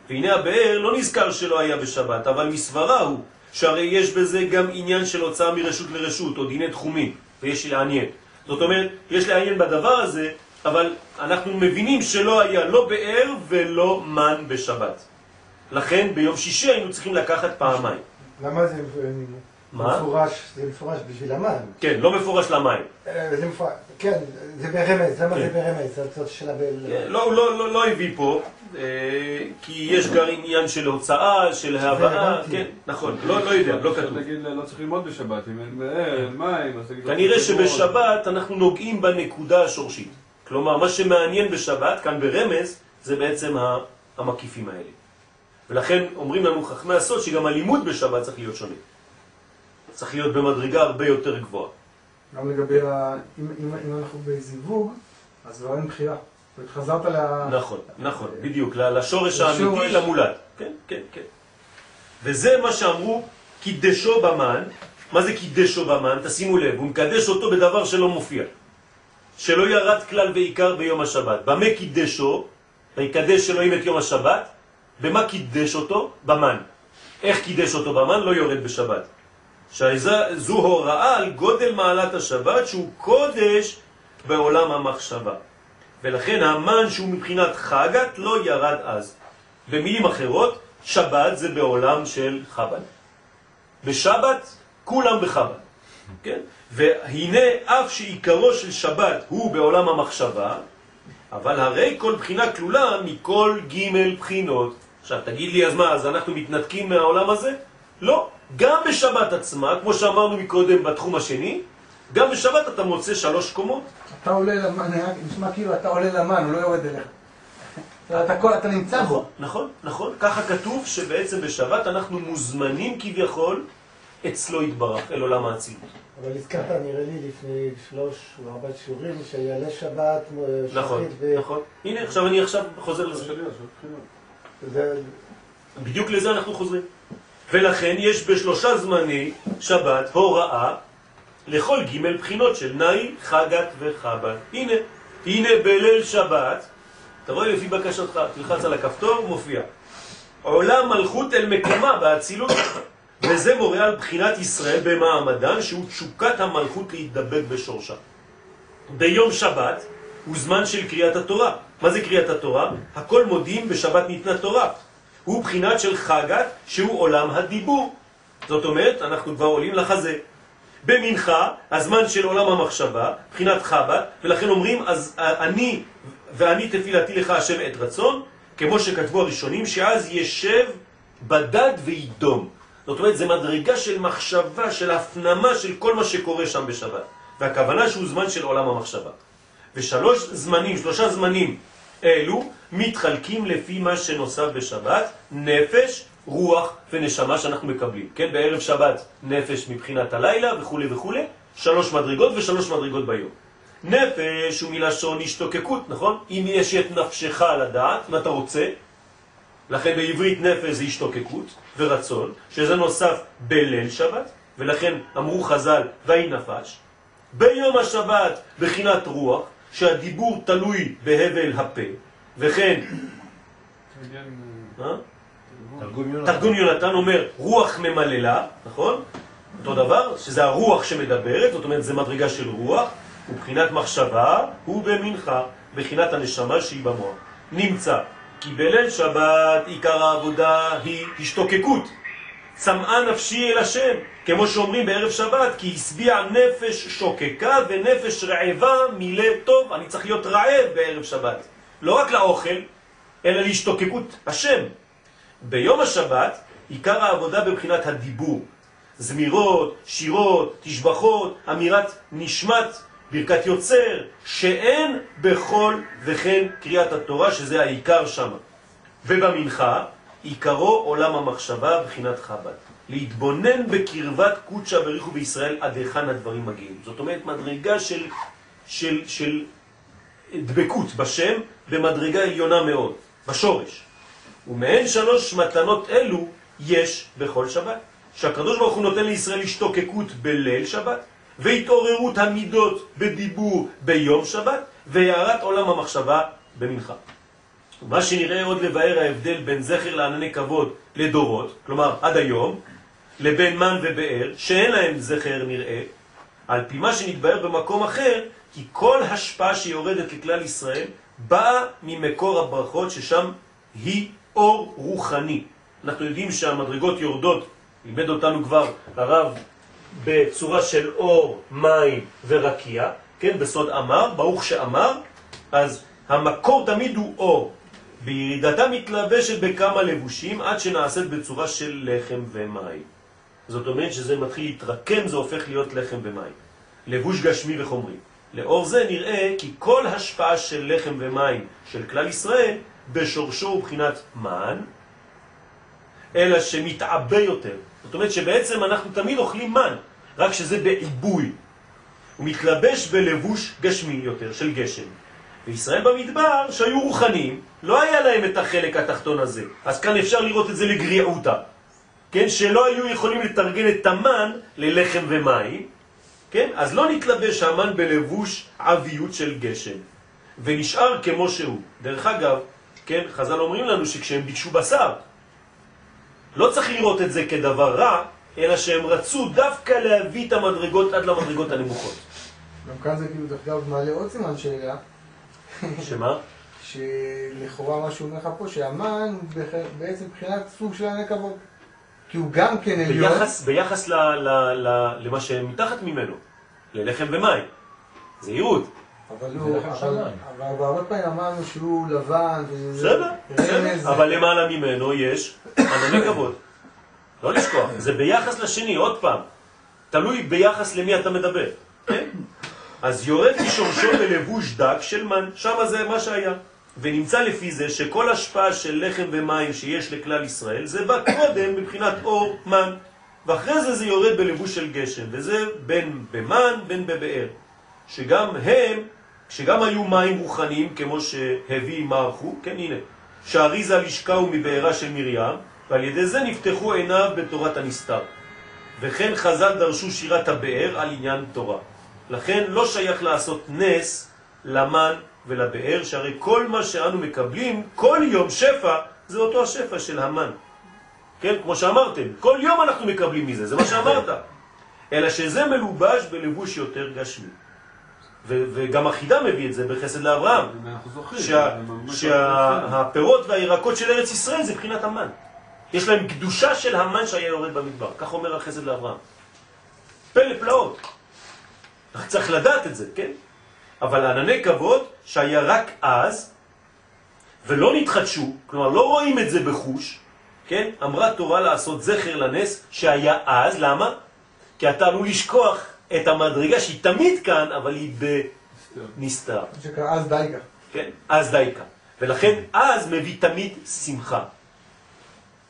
והנה הבאר לא נזכר שלא היה בשבת, אבל מסברה הוא, שהרי יש בזה גם עניין של הוצאה מרשות לרשות, או דיני תחומים, ויש לעניין. זאת אומרת, יש לעניין בדבר הזה, אבל אנחנו מבינים שלא היה לא באר ולא מן בשבת. לכן ביום שישי היינו צריכים לקחת פעמיים. למה זה מה? מפורש, זה מפורש בשביל המן. כן, לא מפורש למים. אה, זה מפורש, כן, זה ברמז, למה כן. זה ברמז? זה הצד של הבל... כן, לא, לא, לא, לא הביא פה, אה, כי יש גם עניין של הוצאה, של הבאה. כן, נכון, לא, לא יודע, לא כתוב. תגיד, לא צריך ללמוד בשבת, אם אין באר, אין מים, אז תגיד... כנראה. שבשבת אנחנו נוגעים בנקודה השורשית. כלומר, מה שמעניין בשבת, כאן ברמז, זה בעצם המקיפים האלה. ולכן אומרים לנו חכמי הסוד שגם הלימוד בשבת צריך להיות שונה. צריך להיות במדרגה הרבה יותר גבוהה. גם לגבי ה... אם, אם, אם אנחנו בזיווג, אז כבר אין בחירה. חזרת ל... נכון, נכון, בדיוק, לשורש האמיתי. למולד. כן, כן, כן. וזה מה שאמרו, קידשו במן. מה זה קידשו במן? תשימו לב, הוא מקדש אותו בדבר שלא מופיע. שלא ירד כלל ועיקר ביום השבת. במה קידשו? ויקדש אלוהים את יום השבת. במה קידש אותו? במן. איך קידש אותו במן? לא יורד בשבת. שזו הוראה על גודל מעלת השבת שהוא קודש בעולם המחשבה. ולכן המן שהוא מבחינת חגת לא ירד אז. במילים אחרות, שבת זה בעולם של חב"ד. בשבת כולם בחב"ד, כן? והנה אף שעיקרו של שבת הוא בעולם המחשבה, אבל הרי כל בחינה כלולה מכל ג' בחינות. עכשיו תגיד לי, אז מה, אז אנחנו מתנתקים מהעולם הזה? לא. גם בשבת עצמה, כמו שאמרנו מקודם בתחום השני, גם בשבת אתה מוצא שלוש קומות. אתה עולה למן, היה נשמע כאילו אתה עולה למן, הוא לא יורד אליך. אתה, כל- אתה נמצא בו. נכון, נכון, נכון. ככה כתוב שבעצם בשבת אנחנו מוזמנים כביכול אצלו יתברך, אל עולם האצילות. אבל הזכרת, נראה לי, לפני שלוש או ארבע שיעורים, שיעלה שבת, אה, נכון, שחרית, ו- נכון. הנה, עכשיו אני עכשיו חוזר זה לזה. בדיוק לזה אנחנו חוזרים. ולכן יש בשלושה זמני שבת הוראה לכל ג' בחינות של נאי, חגת וחב"ד. הנה, הנה בליל שבת, רואה לפי בקשתך, תלחץ על הכפתור, מופיע. עולה מלכות אל מקומה באצילות, וזה מורה על בחינת ישראל במעמדן, שהוא תשוקת המלכות להתדבק בשורשה. ביום שבת הוא זמן של קריאת התורה. מה זה קריאת התורה? הכל מודים בשבת ניתנה תורה. הוא בחינת של חגת שהוא עולם הדיבור. זאת אומרת, אנחנו כבר עולים לחזה. במנחה, הזמן של עולם המחשבה, בחינת חב"ד, ולכן אומרים, אז אני ואני תפילתי לך השם את רצון, כמו שכתבו הראשונים, שאז ישב בדד וידום. זאת אומרת, זה מדרגה של מחשבה, של הפנמה של כל מה שקורה שם בשבת. והכוונה שהוא זמן של עולם המחשבה. ושלוש זמנים, שלושה זמנים אלו מתחלקים לפי מה שנוסף בשבת, נפש, רוח ונשמה שאנחנו מקבלים. כן, בערב שבת נפש מבחינת הלילה וכו' וכו', שלוש מדרגות ושלוש מדרגות ביום. נפש הוא מלשון השתוקקות, נכון? אם יש את נפשך לדעת, מה אתה רוצה? לכן בעברית נפש זה השתוקקות ורצון, שזה נוסף בליל שבת, ולכן אמרו חז"ל, ויהי נפש. ביום השבת בחינת רוח, שהדיבור תלוי בהבל הפה, וכן, אה? תרגום יונתן. תרגום יונתן אומר רוח ממללה, נכון? אותו דבר, שזה הרוח שמדברת, זאת אומרת זה מדרגה של רוח, ובחינת מחשבה הוא במנחה, בחינת הנשמה שהיא במוח. נמצא כי בליל שבת עיקר העבודה היא השתוקקות. צמאה נפשי אל השם, כמו שאומרים בערב שבת, כי השביע נפש שוקקה ונפש רעבה מילא טוב. אני צריך להיות רעב בערב שבת, לא רק לאוכל, אלא להשתוקקות השם. ביום השבת עיקר העבודה בבחינת הדיבור. זמירות, שירות, תשבחות, אמירת נשמת, ברכת יוצר, שאין בכל וכן קריאת התורה, שזה העיקר שם. ובמנחה, עיקרו עולם המחשבה בחינת חב"ד. להתבונן בקרבת קודשא בריחו בישראל עד היכן הדברים מגיעים. זאת אומרת, מדרגה של, של, של דבקות בשם במדרגה עליונה מאוד, בשורש. ומהן שלוש מתנות אלו יש בכל שבת. שהקדוש ברוך הוא נותן לישראל השתוקקות בליל שבת, והתעוררות המידות בדיבור ביום שבת, והערת עולם המחשבה במנחה. מה שנראה עוד לבאר ההבדל בין זכר לענני כבוד לדורות, כלומר עד היום, לבין מן ובאר, שאין להם זכר נראה, על פי מה שנתבהר במקום אחר, כי כל השפעה שיורדת לכלל ישראל באה ממקור הברכות ששם היא אור רוחני. אנחנו יודעים שהמדרגות יורדות, לימד אותנו כבר הרב בצורה של אור, מים ורקיע, כן, בסוד אמר, ברוך שאמר, אז המקור תמיד הוא אור. בירידתה מתלבשת בכמה לבושים עד שנעשית בצורה של לחם ומים. זאת אומרת שזה מתחיל להתרקם, זה הופך להיות לחם ומים. לבוש גשמי וחומרי. לאור זה נראה כי כל השפעה של לחם ומים של כלל ישראל בשורשו ובחינת מן, אלא שמתעבה יותר. זאת אומרת שבעצם אנחנו תמיד אוכלים מן, רק שזה בעיבוי. הוא מתלבש בלבוש גשמי יותר, של גשם. וישראל במדבר, שהיו רוחניים, לא היה להם את החלק התחתון הזה. אז כאן אפשר לראות את זה לגריעותה. כן, שלא היו יכולים לתרגן את המן ללחם ומים, כן? אז לא נתלבש המן בלבוש עביות של גשם, ונשאר כמו שהוא. דרך אגב, כן, חז"ל אומרים לנו שכשהם ביקשו בשר, לא צריך לראות את זה כדבר רע, אלא שהם רצו דווקא להביא את המדרגות עד למדרגות הנמוכות. גם כאן זה כאילו, דרך אגב, מעלה עוד סימן שאלה, שמה? שלכאורה מה שהוא אומר לך פה, שהמן בעצם מבחינת סוג של ענק כבוד. כי הוא גם כן עליון. ביחס, ביחס ל, ל, ל, למה שמתחת ממנו, ללחם ומים. זהירות. אבל הוא, לחם אבל, הרבה פעמים אמרנו שהוא לבן, בסדר. אבל למעלה ממנו יש ענני כבוד. לא לשכוח, זה ביחס לשני, עוד פעם. תלוי ביחס למי אתה מדבר. כן? אז יורד משורשו בלבוש דק של מן, שם זה מה שהיה. ונמצא לפי זה שכל השפעה של לחם ומים שיש לכלל ישראל, זה בא קודם מבחינת אור מן, ואחרי זה זה יורד בלבוש של גשם, וזה בין במן בין בבאר, שגם הם, שגם היו מים רוחניים כמו שהביא מערכו, כן הנה, שהאריזה לשקהו מבארה של מרים, ועל ידי זה נפתחו עיניו בתורת הנסתר. וכן חז"ל דרשו שירת הבאר על עניין תורה. לכן לא שייך לעשות נס למן ולבאר, שהרי כל מה שאנו מקבלים, כל יום שפע, זה אותו השפע של המן. כן, כמו שאמרתם, כל יום אנחנו מקבלים מזה, זה מה שאמרת. אלא שזה מלובש בלבוש יותר גשמי. וגם החידה מביא את זה בחסד לאברהם, שהפירות והירקות של ארץ ישראל זה בחינת המן. יש להם קדושה של המן שהיה יורד במדבר, כך אומר החסד לאברהם. פלא פלאות. צריך לדעת את זה, כן? אבל ענני כבוד שהיה רק אז, ולא נתחדשו, כלומר לא רואים את זה בחוש, כן? אמרה תורה לעשות זכר לנס שהיה אז, למה? כי אתה עלול לשכוח את המדרגה שהיא תמיד כאן, אבל היא. בנסתר. שקרא אז דייקה. כן? אז דייקה. ולכן אז מביא תמיד שמחה.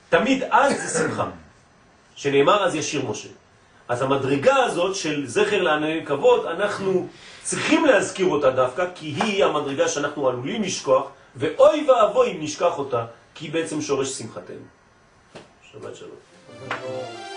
תמיד אז זה שמחה. שנאמר אז ישיר משה. אז המדרגה הזאת של זכר לענני כבוד, אנחנו צריכים להזכיר אותה דווקא, כי היא המדרגה שאנחנו עלולים לשכוח, ואוי ואבוי אם נשכח אותה, כי היא בעצם שורש שמחתנו. שבת שלום.